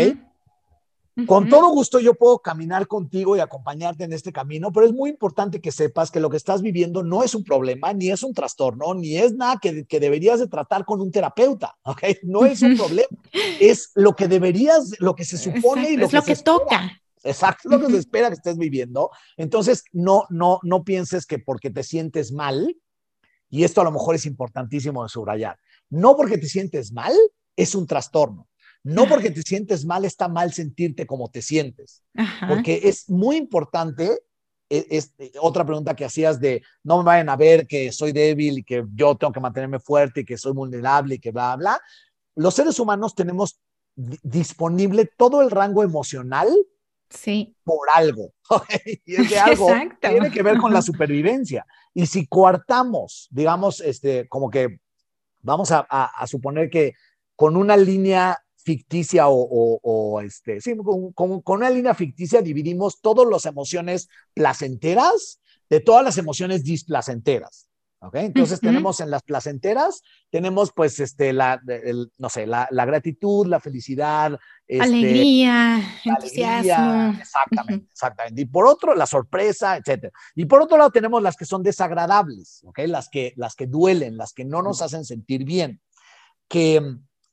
con todo gusto yo puedo caminar contigo y acompañarte en este camino, pero es muy importante que sepas que lo que estás viviendo no es un problema, ni es un trastorno, ni es nada que, que deberías de tratar con un terapeuta, ¿ok? No es un problema, es lo que deberías, lo que se supone y lo es lo que toca. Exacto, lo que se espera que estés viviendo. Entonces, no, no, no pienses que porque te sientes mal, y esto a lo mejor es importantísimo de subrayar, no porque te sientes mal es un trastorno. No porque te sientes mal está mal sentirte como te sientes, porque es muy importante. E, es, otra pregunta que hacías de no me vayan a ver que soy débil y que yo tengo que mantenerme fuerte y que soy vulnerable y que bla, bla. Los seres humanos tenemos disponible todo el rango emocional Sí. Por algo. y ese algo tiene que ver con la supervivencia. Y si coartamos, digamos, este, como que vamos a, suponer que con una línea ficticia o, este, sí, con, una línea ficticia dividimos todas las emociones placenteras de todas las emociones displacenteras. Entonces tenemos en las placenteras, tenemos pues este, la, no sé, la, gratitud, la felicidad. Este, alegría, entusiasmo. exactamente, exactamente. Y por otro, la sorpresa, etcétera. Y por otro lado tenemos las que son desagradables, ¿ok? Las que, las que duelen, las que no nos hacen sentir bien. Que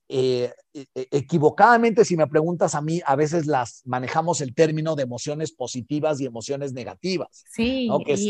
eh, e, e, equivocadamente, si me preguntas a mí, a veces las manejamos el término de emociones positivas y emociones negativas. Sí,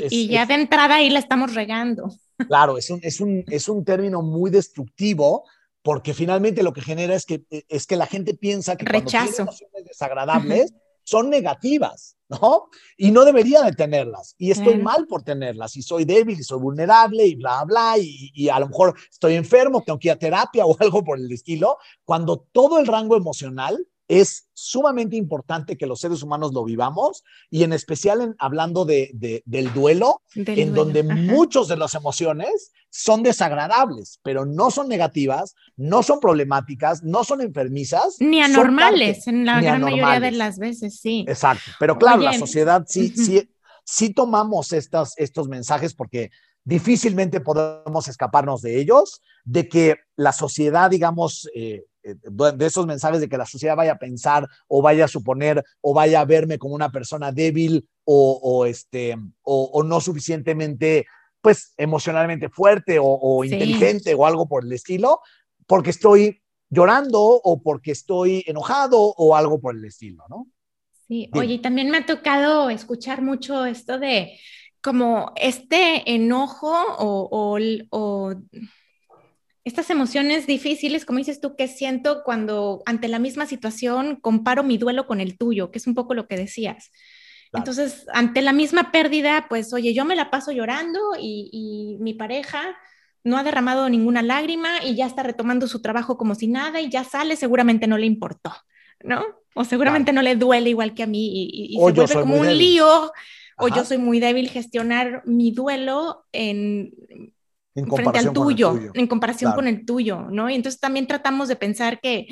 y, ya de entrada ahí la estamos regando. Claro, es un, es un, es un término muy destructivo porque finalmente lo que genera es que, es que la gente piensa que Rechazo. cuando emociones desagradables son negativas, ¿no? Y no debería de tenerlas. Y estoy mal por tenerlas. Y soy débil y soy vulnerable y bla, bla. Y, y, a lo mejor estoy enfermo, tengo que ir a terapia o algo por el estilo. Cuando todo el rango emocional es sumamente importante que los seres humanos lo vivamos y en especial en, hablando de, del duelo, en donde muchos de las emociones son desagradables, pero no son negativas, no son problemáticas, no son enfermizas. Ni anormales, en la gran mayoría de las veces, sí. Exacto, pero claro, la sociedad sí, sí, sí tomamos estas, estos mensajes porque difícilmente podemos escaparnos de ellos, de que la sociedad, digamos, eh, de esos mensajes de que la sociedad vaya a pensar o vaya a suponer o vaya a verme como una persona débil o, este, o, no suficientemente, pues, emocionalmente fuerte o, inteligente o algo por el estilo, porque estoy llorando o porque estoy enojado o algo por el estilo, ¿no? Sí, oye, también me ha tocado escuchar mucho esto de como este enojo o, o estas emociones difíciles, como dices tú, que siento cuando ante la misma situación comparo mi duelo con el tuyo, que es un poco lo que decías. Entonces, ante la misma pérdida, pues, oye, yo me la paso llorando y, mi pareja no ha derramado ninguna lágrima y ya está retomando su trabajo como si nada y ya sale, seguramente no le importó, ¿no? O seguramente no le duele igual que a mí y, se vuelve como un lío. O yo soy muy débil gestionar mi duelo en frente al tuyo, en comparación con el tuyo, ¿no? Y entonces también tratamos de pensar que,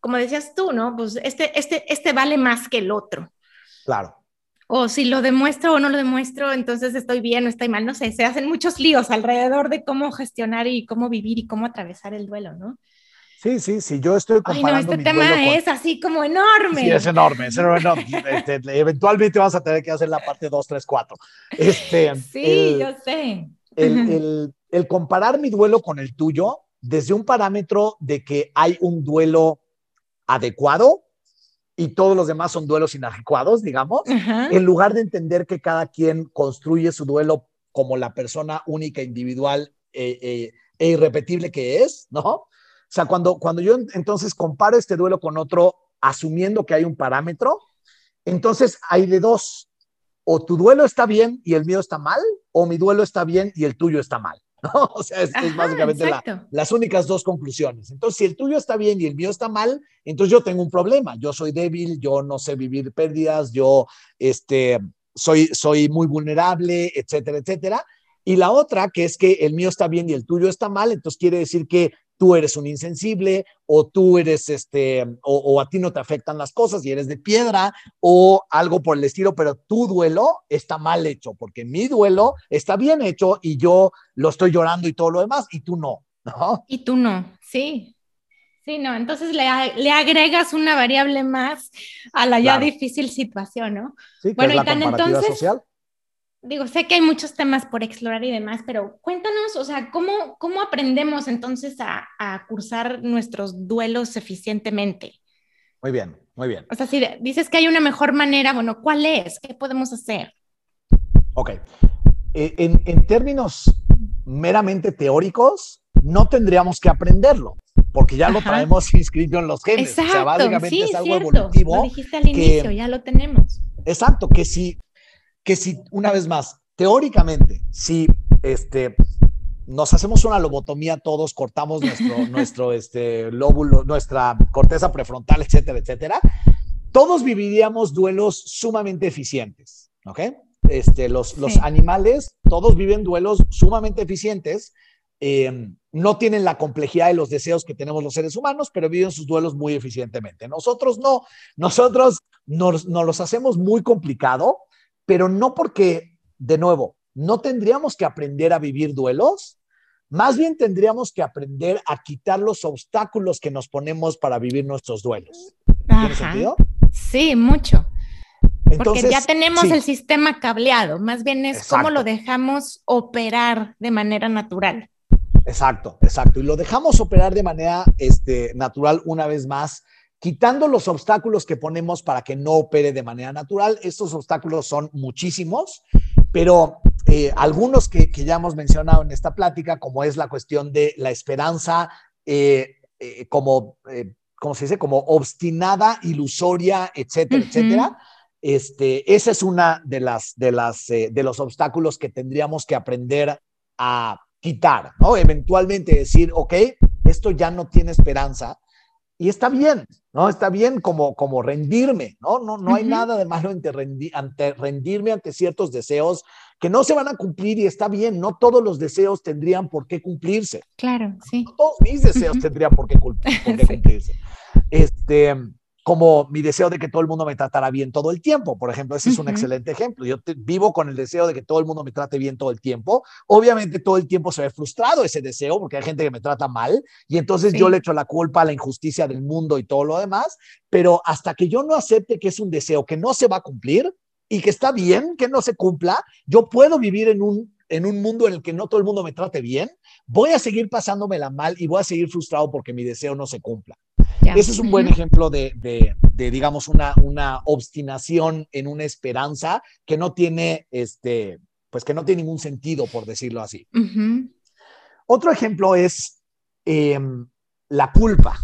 como decías tú, ¿no? Pues este, este, este vale más que el otro. Claro. O si lo demuestro o no lo demuestro, entonces estoy bien o estoy mal, no sé, se hacen muchos líos alrededor de cómo gestionar y cómo vivir y cómo atravesar el duelo, ¿no? Sí, sí, sí, yo estoy comparando Ay, no, este tema es así como enorme. Sí, es enorme, es enorme. Este, eventualmente vas a tener que hacer la parte 2, 3, 4. Este, sí, yo sé. El, el, el comparar mi duelo con el tuyo desde un parámetro de que hay un duelo adecuado y todos los demás son duelos inadecuados, digamos, en lugar de entender que cada quien construye su duelo como la persona única, individual eh, eh, e irrepetible que es, ¿no? O sea, cuando, cuando yo entonces comparo este duelo con otro, asumiendo que hay un parámetro, entonces hay de dos, o tu duelo está bien y el mío está mal, o mi duelo está bien y el tuyo está mal. O sea, es, básicamente las únicas dos conclusiones. Entonces, si el tuyo está bien y el mío está mal, entonces yo tengo un problema. Yo soy débil, yo no sé vivir pérdidas, yo este, soy, soy muy vulnerable, etcétera, etcétera. Y la otra, que es que el mío está bien y el tuyo está mal, entonces quiere decir que tú eres un insensible o tú eres este, o, a ti no te afectan las cosas y eres de piedra o algo por el estilo, pero tu duelo está mal hecho, porque mi duelo está bien hecho y yo lo estoy llorando y todo lo demás y tú no, ¿no? Y tú no, sí. Sí, no, entonces le, le agregas una variable más a la ya difícil situación, ¿no? Sí, bueno, es la y entonces, social digo, sé que hay muchos temas por explorar y demás, pero cuéntanos, o sea, ¿cómo, cómo aprendemos entonces a, cursar nuestros duelos eficientemente? Muy bien, muy bien. O sea, si dices que hay una mejor manera, bueno, ¿cuál es? ¿Qué podemos hacer? Ok. Eh, en, términos meramente teóricos, no tendríamos que aprenderlo, porque ya lo traemos inscrito en los genes. Exacto, o sea, básicamente es algo evolutivo. Lo dijiste al inicio, ya lo tenemos. Exacto, que si que si, una vez más, teóricamente, si este, nos hacemos una lobotomía todos, cortamos nuestro, nuestro este, lóbulo, nuestra corteza prefrontal, etcétera, etcétera, todos viviríamos duelos sumamente eficientes, ¿ok? Este, los, los animales, todos viven duelos sumamente eficientes. Eh, no tienen la complejidad de los deseos que tenemos los seres humanos, pero viven sus duelos muy eficientemente. Nosotros no, nosotros nos, nos los hacemos muy complicado, pero no porque, de nuevo, no tendríamos que aprender a vivir duelos, más bien tendríamos que aprender a quitar los obstáculos que nos ponemos para vivir nuestros duelos. ¿Tiene sentido? Sí, mucho. Porque ya tenemos el sistema cableado, más bien es cómo lo dejamos operar de manera natural. Exacto, exacto. Y lo dejamos operar de manera este, natural una vez más, quitando los obstáculos que ponemos para que no opere de manera natural. Estos obstáculos son muchísimos, pero eh, algunos que, ya hemos mencionado en esta plática, como es la cuestión de la esperanza, eh, eh, como, ¿cómo se dice? Como obstinada, ilusoria, etcétera, etcétera. Este, esa es una de las, de las, de los obstáculos que tendríamos que aprender a quitar, ¿no? Eventualmente decir, ok, esto ya no tiene esperanza y está bien, ¿no? Está bien como, como rendirme, ¿no? No, no hay nada de malo ante, ante rendirme ante ciertos deseos que no se van a cumplir y está bien, no todos los deseos tendrían por qué cumplirse. Claro, sí. No todos mis deseos tendrían por qué, por qué cumplirse. Este, como mi deseo de que todo el mundo me tratara bien todo el tiempo. Por ejemplo, ese es un excelente ejemplo. Yo vivo con el deseo de que todo el mundo me trate bien todo el tiempo. Obviamente todo el tiempo se ve frustrado ese deseo porque hay gente que me trata mal y entonces yo le echo la culpa a la injusticia del mundo y todo lo demás, pero hasta que yo no acepte que es un deseo que no se va a cumplir y que está bien que no se cumpla, yo puedo vivir en un en un mundo en el que no todo el mundo me trate bien, voy a seguir pasándomela mal y voy a seguir frustrado porque mi deseo no se cumpla. Ese es un buen ejemplo de, de, digamos, una, una obstinación en una esperanza que no tiene, este, pues que no tiene ningún sentido, por decirlo así. Otro ejemplo es em, la culpa.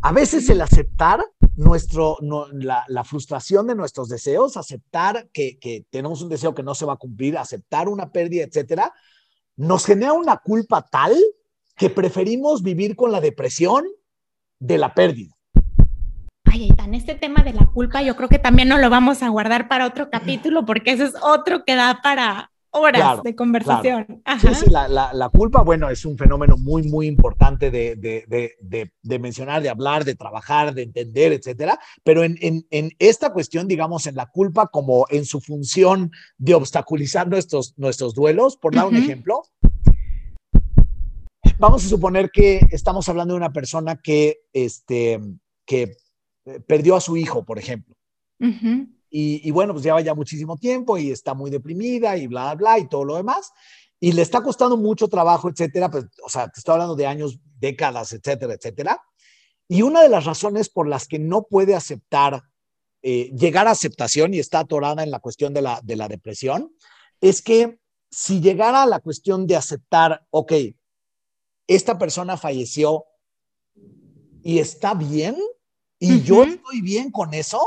A veces el aceptar nuestro, la, la, frustración de nuestros deseos, aceptar que, que, tenemos un deseo que no se va a cumplir, aceptar una pérdida, etcétera, nos genera una culpa tal que preferimos vivir con la depresión de la pérdida. Ay, en este tema de la culpa yo creo que también no lo vamos a guardar para otro capítulo porque ese es otro que da para horas de conversación. Sí, sí, la, culpa, bueno, es un fenómeno muy, muy importante de, mencionar, de hablar, de trabajar, de entender, etcétera. Pero en, esta cuestión, digamos, en la culpa como en su función de obstaculizar nuestros, nuestros duelos, por dar un ejemplo, vamos a suponer que estamos hablando de una persona que, este, que eh, perdió a su hijo, por ejemplo. Y, bueno, pues lleva ya muchísimo tiempo y está muy deprimida y bla, bla, y todo lo demás. Y le está costando mucho trabajo, etcétera. Pues, o sea, te estoy hablando de años, décadas, etcétera, etcétera. Y una de las razones por las que no puede aceptar, eh, llegar a aceptación y está atorada en la cuestión de la, de la depresión, es que si llegara a la cuestión de aceptar, ok, esta persona falleció y está bien y yo estoy bien con eso,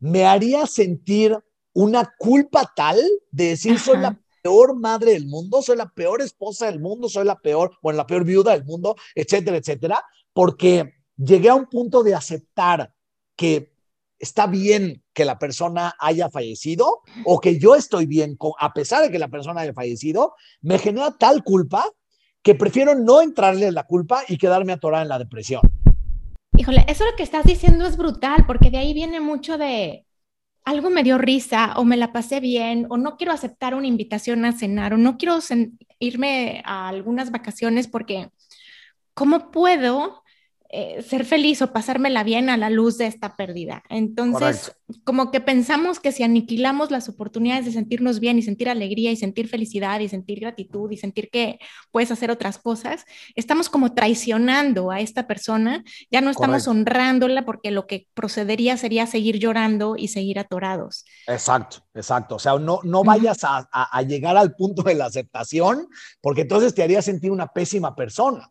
me haría sentir una culpa tal de decir soy la peor madre del mundo, soy la peor esposa del mundo, soy la peor, bueno, la peor viuda del mundo, etcétera, etcétera, porque llegué a un punto de aceptar que está bien que la persona haya fallecido o que yo estoy bien, a pesar de que la persona haya fallecido, me genera tal culpa que prefiero no entrarle en la culpa y quedarme atorada en la depresión. Híjole, eso lo que estás diciendo es brutal, porque de ahí viene mucho de algo me dio risa o me la pasé bien o no quiero aceptar una invitación a cenar o no quiero irme a algunas vacaciones porque ¿cómo puedo eh, ser feliz o pasármela bien a la luz de esta pérdida. Entonces, como que pensamos que si aniquilamos las oportunidades de sentirnos bien y sentir alegría y sentir felicidad y sentir gratitud y sentir que puedes hacer otras cosas, estamos como traicionando a esta persona, ya no estamos honrándola porque lo que procedería sería seguir llorando y seguir atorados. Exacto, exacto. O sea, no, no vayas a, a llegar al punto de la aceptación porque entonces te haría sentir una pésima persona.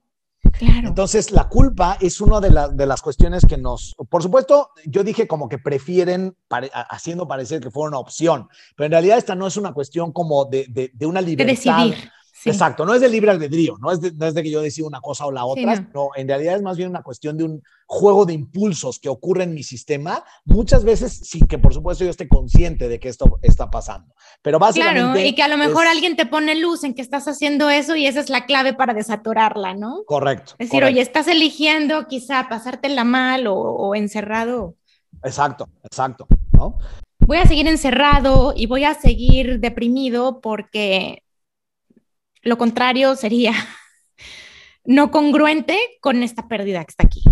Entonces, la culpa es una de, de, las cuestiones que nos, por supuesto, yo dije como que prefieren haciendo parecer que fue una opción, pero en realidad esta no es una cuestión como de, de, una libertad. De decidir. Exacto, no es de libre albedrío, no es de, no es de que yo decida una cosa o la otra, no. en realidad es más bien una cuestión de un juego de impulsos que ocurre en mi sistema, muchas veces sin que por supuesto yo esté consciente de que esto está pasando. Pero básicamente... Claro, y que a lo mejor alguien te pone luz en que estás haciendo eso y esa es la clave para desatorarla, ¿no? Correcto. Es decir, oye, estás eligiendo quizá pasártela mal o, o encerrado. Exacto, exacto, ¿no? Voy a seguir encerrado y voy a seguir deprimido porque lo contrario sería no congruente con esta pérdida que está aquí.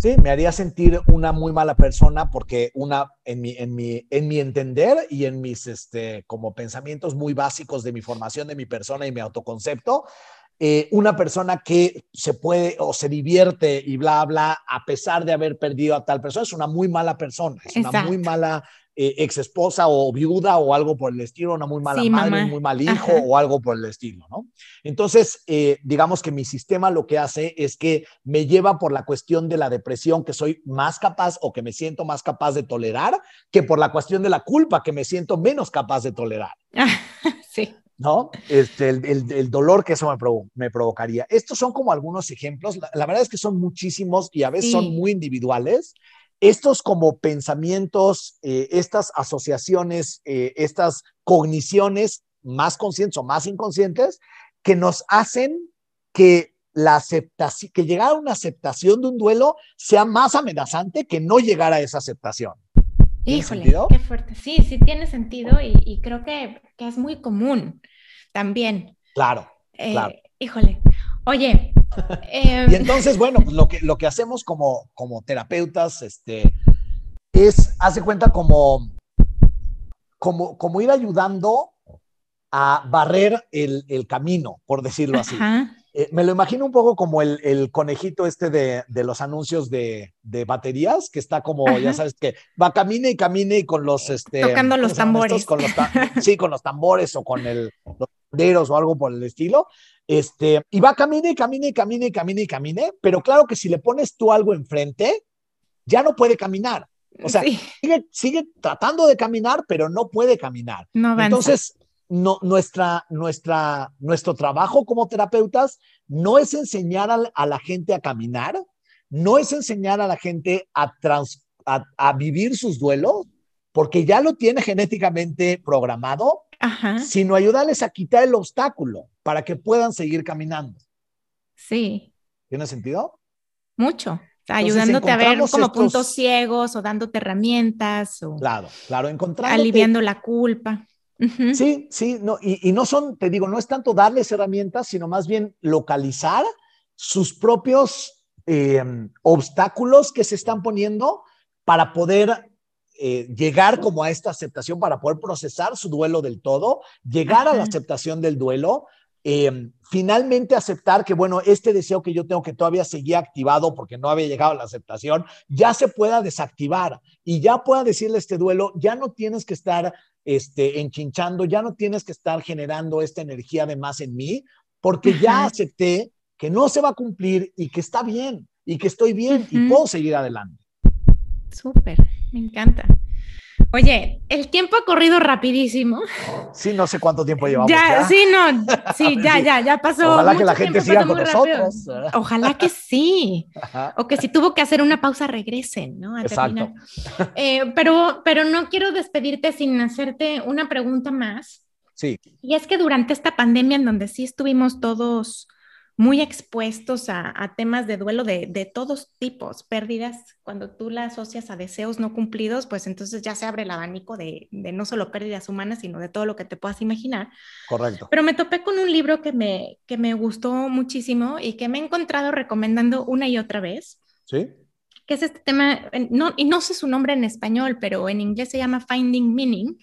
Sí, me haría sentir una muy mala persona porque una, en mi, en mi, en mi entender y en mis, este, como pensamientos muy básicos de mi formación de mi persona y mi autoconcepto, eh, una persona que se puede o se divierte y bla, bla, a pesar de haber perdido a tal persona, es una muy mala persona, es una muy mala eh, ex esposa o viuda o algo por el estilo, una muy mala madre, un muy mal hijo o algo por el estilo, ¿no? Entonces, eh, digamos que mi sistema lo que hace es que me lleva por la cuestión de la depresión que soy más capaz o que me siento más capaz de tolerar que por la cuestión de la culpa que me siento menos capaz de tolerar. sí. ¿no? Este, el, el, dolor que eso me, me, provocaría. Estos son como algunos ejemplos. La, verdad es que son muchísimos y a veces son muy individuales estos como pensamientos, eh, estas asociaciones, eh, estas cogniciones más conscientes o más inconscientes que nos hacen que la aceptación, que llegar a una aceptación de un duelo sea más amenazante que no llegar a esa aceptación. Híjole, qué fuerte. Sí, sí tiene sentido y, creo que, es muy común también. Claro, eh, claro. Híjole. Oye, y entonces, bueno, pues lo que, lo que hacemos como, como terapeutas este, es, hace cuenta, como, como, como ir ayudando a barrer el, el camino, por decirlo así. Eh, me lo imagino un poco como el, el conejito este de, de los anuncios de, de, baterías, que está como, ya sabes, que va, camine y camine y con los... Este, Tocando los tambores. Con los sí, con los tambores o con el, los banderos o algo por el estilo. Este, y va, camine, camine, camine, camine, camine, pero claro que si le pones tú algo enfrente, ya no puede caminar. O sea, sigue, sigue, tratando de caminar, pero no puede caminar. Entonces, no, nuestra, nuestra, nuestro trabajo como terapeutas no es enseñar a, la gente a caminar, no es enseñar a la gente a, a, a vivir sus duelos, porque ya lo tiene genéticamente programado, sino ayudarles a quitar el obstáculo para que puedan seguir caminando. Sí. ¿Tiene sentido? Mucho. ayudándote a ver como puntos ciegos o dándote herramientas. O claro, claro, encontrando. Aliviando la culpa. Sí, sí, no, y, no son, te digo, no es tanto darles herramientas, sino más bien localizar sus propios em, obstáculos que se están poniendo para poder eh, llegar como a esta aceptación para poder procesar su duelo del todo, llegar a la aceptación del duelo, em, finalmente aceptar que, bueno, este deseo que yo tengo que todavía seguía activado porque no había llegado a la aceptación, ya se pueda desactivar. Y ya pueda decirle este duelo, ya no tienes que estar este, enchinchando, ya no tienes que estar generando esta energía de más en mí, porque ya acepté que no se va a cumplir y que está bien y que estoy bien y puedo seguir adelante. Súper, me encanta. Oye, el tiempo ha corrido rapidísimo. Sí, no sé cuánto tiempo llevamos. Ya, sí, no, sí, ya, ya, ya pasó. Ojalá que la gente siga con nosotros. Ojalá que sí. O que si tuvo que hacer una pausa, regresen, ¿no? Exacto. Eh, pero, pero no quiero despedirte sin hacerte una pregunta más. Sí. Y es que durante esta pandemia en donde sí estuvimos todos muy expuestos a, temas de duelo de, todos tipos, pérdidas, cuando tú la asocias a deseos no cumplidos, pues entonces ya se abre el abanico de, no solo pérdidas humanas, sino de todo lo que te puedas imaginar. Correcto. Pero me topé con un libro que me, que me gustó muchísimo y que me he encontrado recomendando una y otra vez. Sí. Que es este tema, no, y no sé su nombre en español, pero en inglés se llama Finding Meaning,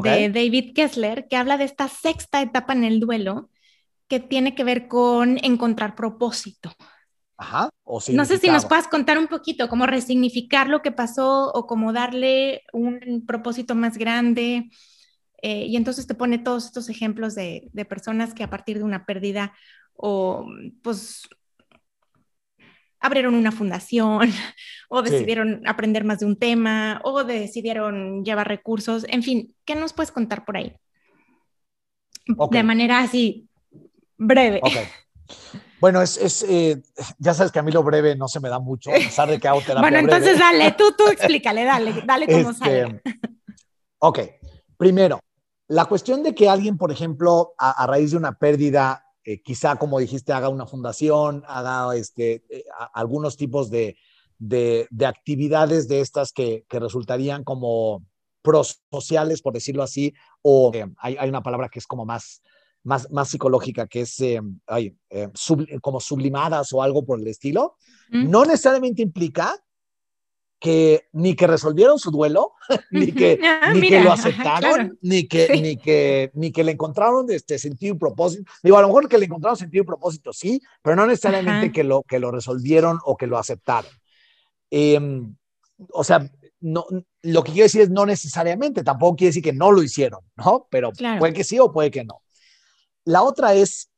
de David Kessler, que habla de esta sexta etapa en el duelo que tiene que ver con encontrar propósito. Ajá. no sé si nos puedas contar un poquito cómo resignificar lo que pasó o cómo darle un propósito más grande. Eh, y entonces te pone todos estos ejemplos de, de, personas que a partir de una pérdida o pues abrieron una fundación o decidieron aprender más de un tema o decidieron llevar recursos. En fin, ¿qué nos puedes contar por ahí? De manera así Breve. Bueno, es, eh, ya sabes que a mí lo breve no se me da mucho, a pesar de que hago terapia Bueno, entonces dale, tú, tú explícale, dale, dale cómo este, sale. Ok, primero, la cuestión de que alguien, por ejemplo, a, raíz de una pérdida, eh, quizá como dijiste, haga una fundación, haga este, eh, algunos tipos de, de, actividades de estas que, que resultarían como prosociales, por decirlo así, o hay, hay, una palabra que es como más más, más psicológica, que es eh, eh, como sublimadas o algo por el estilo, no necesariamente implica que ni que resolvieron su duelo, ni que, ah, ni que lo aceptaron, ni, que, ni, que, ni que le encontraron este sentido y propósito. Digo, a lo mejor que le encontraron sentido y propósito, sí, pero no necesariamente que lo, que lo resolvieron o que lo aceptaron. Em, o sea, no, lo que quiero decir es no necesariamente, tampoco quiere decir que no lo hicieron, ¿no? Pero puede que sí o puede que no. La otra es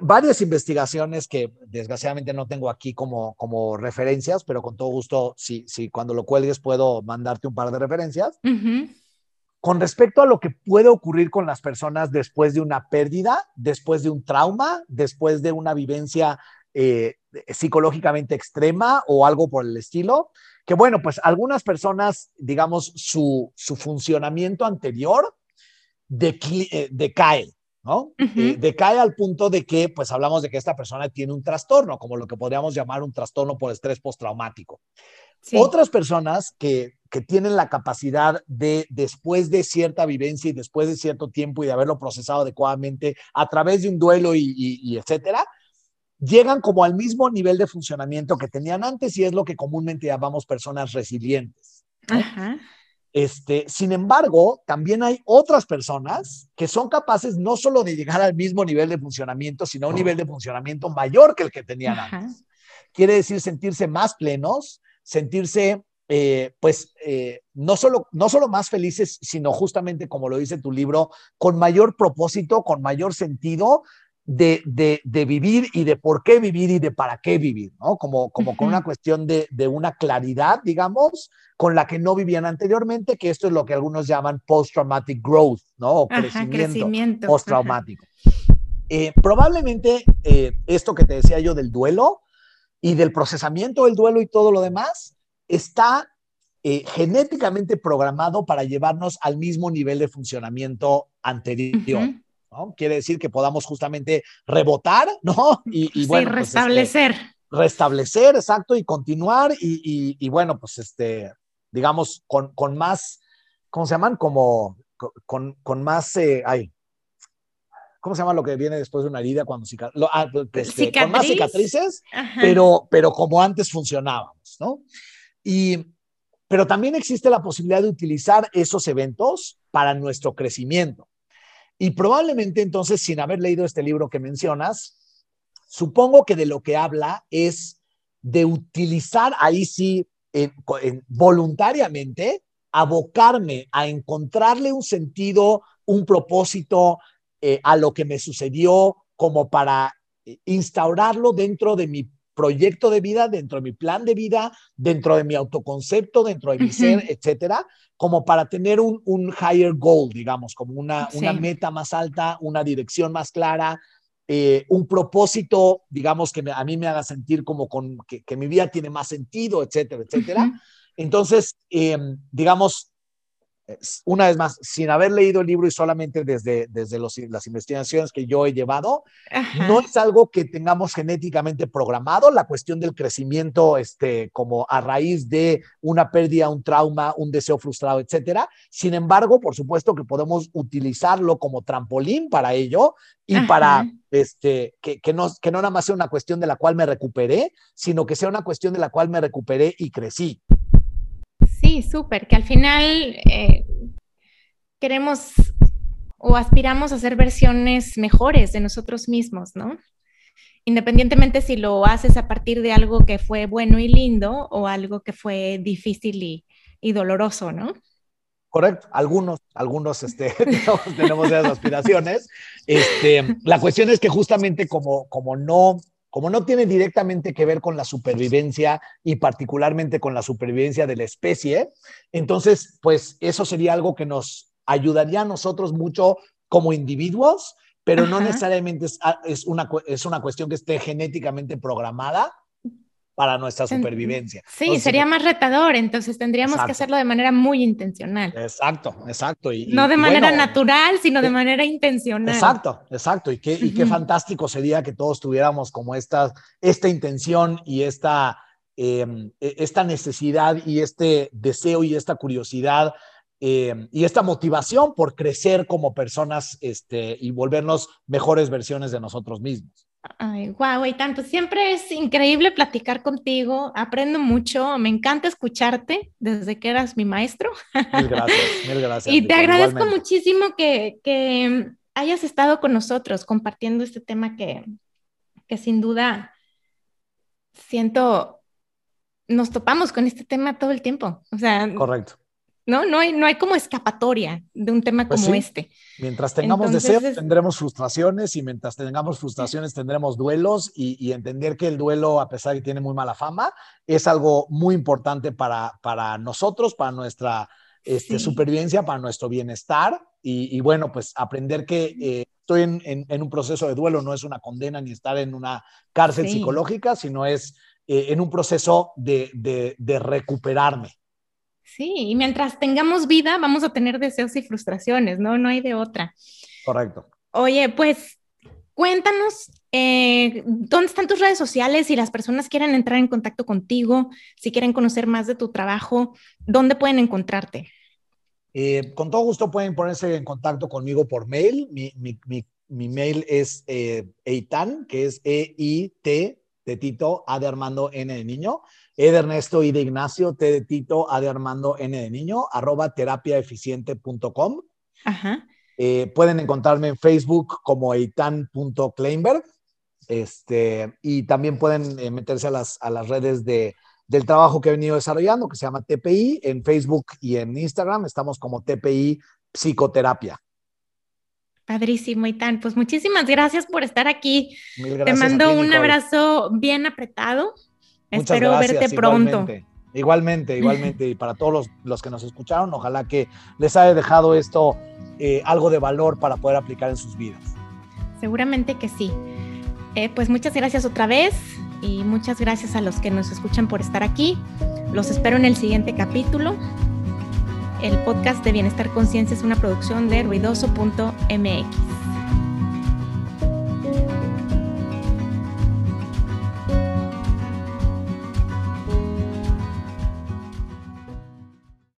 varias investigaciones que desgraciadamente no tengo aquí como, como referencias, pero con todo gusto, si, si cuando lo cuelgues puedo mandarte un par de referencias. Con respecto a lo que puede ocurrir con las personas después de una pérdida, después de un trauma, después de una vivencia eh, psicológicamente extrema o algo por el estilo, que bueno, pues algunas personas, digamos, su, su funcionamiento anterior eh, decae, ¿no? Eh, decae al punto de que, pues hablamos de que esta persona tiene un trastorno, como lo que podríamos llamar un trastorno por estrés postraumático. Otras personas que, que, tienen la capacidad de, después de cierta vivencia y después de cierto tiempo y de haberlo procesado adecuadamente a través de un duelo y, y etcétera, llegan como al mismo nivel de funcionamiento que tenían antes y es lo que comúnmente llamamos personas resilientes. Ajá. Este, sin embargo, también hay otras personas que son capaces no solo de llegar al mismo nivel de funcionamiento, sino a un nivel de funcionamiento mayor que el que tenían antes. Quiere decir sentirse más plenos, sentirse, eh, pues, eh, no, solo, no solo más felices, sino justamente, como lo dice tu libro, con mayor propósito, con mayor sentido, de, de, de, vivir y de por qué vivir y de para qué vivir, ¿no? Como, como con una cuestión de, de, una claridad, digamos, con la que no vivían anteriormente, que esto es lo que algunos llaman post-traumatic growth, ¿no? O crecimiento, post-traumático. Eh, probablemente eh, esto que te decía yo del duelo y del procesamiento del duelo y todo lo demás está eh, genéticamente programado para llevarnos al mismo nivel de funcionamiento anterior. Quiere decir que podamos justamente rebotar, ¿no? Y, bueno, pues, este, restablecer. restablecer, exacto, y continuar y, bueno, pues este, digamos, con, con, más, ¿cómo se llaman? Como con, con más, eh, ay, ¿cómo se llama lo que viene después de una herida cuando ah, este, con más cicatrices, pero, pero como antes funcionábamos, ¿no? Y, pero también existe la posibilidad de utilizar esos eventos para nuestro crecimiento. Y probablemente entonces, sin haber leído este libro que mencionas, supongo que de lo que habla es de utilizar ahí sí voluntariamente, abocarme a encontrarle un sentido, un propósito eh, a lo que me sucedió como para eh, instaurarlo dentro de mi proyecto de vida, dentro de mi plan de vida, dentro de mi autoconcepto, dentro de mi ser, etcétera, como para tener un, un higher goal, digamos, como una, una meta más alta, una dirección más clara, eh, un propósito, digamos, que a mí me haga sentir como con, que, que, mi vida tiene más sentido, etcétera, etcétera. Entonces, em, digamos, una vez más, sin haber leído el libro y solamente desde, desde las investigaciones que yo he llevado, no es algo que tengamos genéticamente programado, la cuestión del crecimiento este, como a raíz de una pérdida, un trauma, un deseo frustrado, etcétera. Sin embargo, por supuesto que podemos utilizarlo como trampolín para ello y para este, que, que, no, que no nada más sea una cuestión de la cual me recuperé, sino que sea una cuestión de la cual me recuperé y crecí. Sí, súper, que al final eh, queremos o aspiramos a ser versiones mejores de nosotros mismos, ¿no? Independientemente si lo haces a partir de algo que fue bueno y lindo o algo que fue difícil y, doloroso, ¿no? Correcto, algunos, algunos este, tenemos esas aspiraciones. Este, la cuestión es que justamente como, como no como no tiene directamente que ver con la supervivencia y particularmente con la supervivencia de la especie, entonces, pues eso sería algo que nos ayudaría a nosotros mucho como individuos pero no necesariamente es, ah, es, una, es una cuestión que esté genéticamente programada para nuestra supervivencia. Sí, sería más retador, entonces tendríamos que hacerlo de manera muy intencional. Exacto, exacto. Y, no de manera natural, sino de eh, manera intencional. Exacto, exacto. Y qué, y qué fantástico sería que todos tuviéramos como esta, esta intención y esta, em, e, esta necesidad y este deseo y esta curiosidad em, y esta motivación por crecer como personas este, y volvernos mejores versiones de nosotros mismos. Ay, guau, Eitan, pues siempre es increíble platicar contigo, aprendo mucho, me encanta escucharte desde que eras mi maestro. Mil gracias, mil gracias. y te agradezco muchísimo que, que, hayas estado con nosotros compartiendo este tema que, que sin duda siento, nos topamos con este tema todo el tiempo. O sea, correcto. ¿No? No hay, no hay como escapatoria de un tema pues como este. Mientras tengamos deseos, tendremos frustraciones y mientras tengamos frustraciones, tendremos duelos y, entender que el duelo, a pesar de que tiene muy mala fama, es algo muy importante para, para nosotros, para nuestra este, supervivencia, para nuestro bienestar. Y, bueno, pues aprender que eh, estoy en, un proceso de duelo no es una condena ni estar en una cárcel psicológica, sino es eh, en un proceso de, de, de recuperarme. Sí, y mientras tengamos vida, vamos a tener deseos y frustraciones, ¿no? No hay de otra. Correcto. Oye, pues cuéntanos eh, dónde están tus redes sociales si las personas quieren entrar en contacto contigo, si quieren conocer más de tu trabajo, ¿dónde pueden encontrarte? Eh, con todo gusto pueden ponerse en contacto conmigo por mail. Mi, mi, mi, mail es eh, eitan, que es E-I-T de Tito, A de Armando, N de niño e de Ernesto y de Ignacio, T de Tito, A de Armando, N de Niño, arroba terapiaeficiente.com. Ajá. Eh, pueden encontrarme en Facebook como eitan.kleinberg. Este, y también pueden eh, meterse a las, a las redes de, del trabajo que he venido desarrollando, que se llama TPI, en Facebook y en Instagram. Estamos como TPI Psicoterapia. Padrísimo, Eitan. Pues muchísimas gracias por estar aquí. Te mando un abrazo bien apretado Espero verte pronto. Igualmente, igualmente, y para todos los, que nos escucharon, ojalá que les haya dejado esto eh, algo de valor para poder aplicar en sus vidas. Seguramente que sí. Eh, pues muchas gracias otra vez y muchas gracias a los que nos escuchan por estar aquí. Los espero en el siguiente capítulo. El podcast de Bienestar Conciencia es una producción de ruidoso.mx.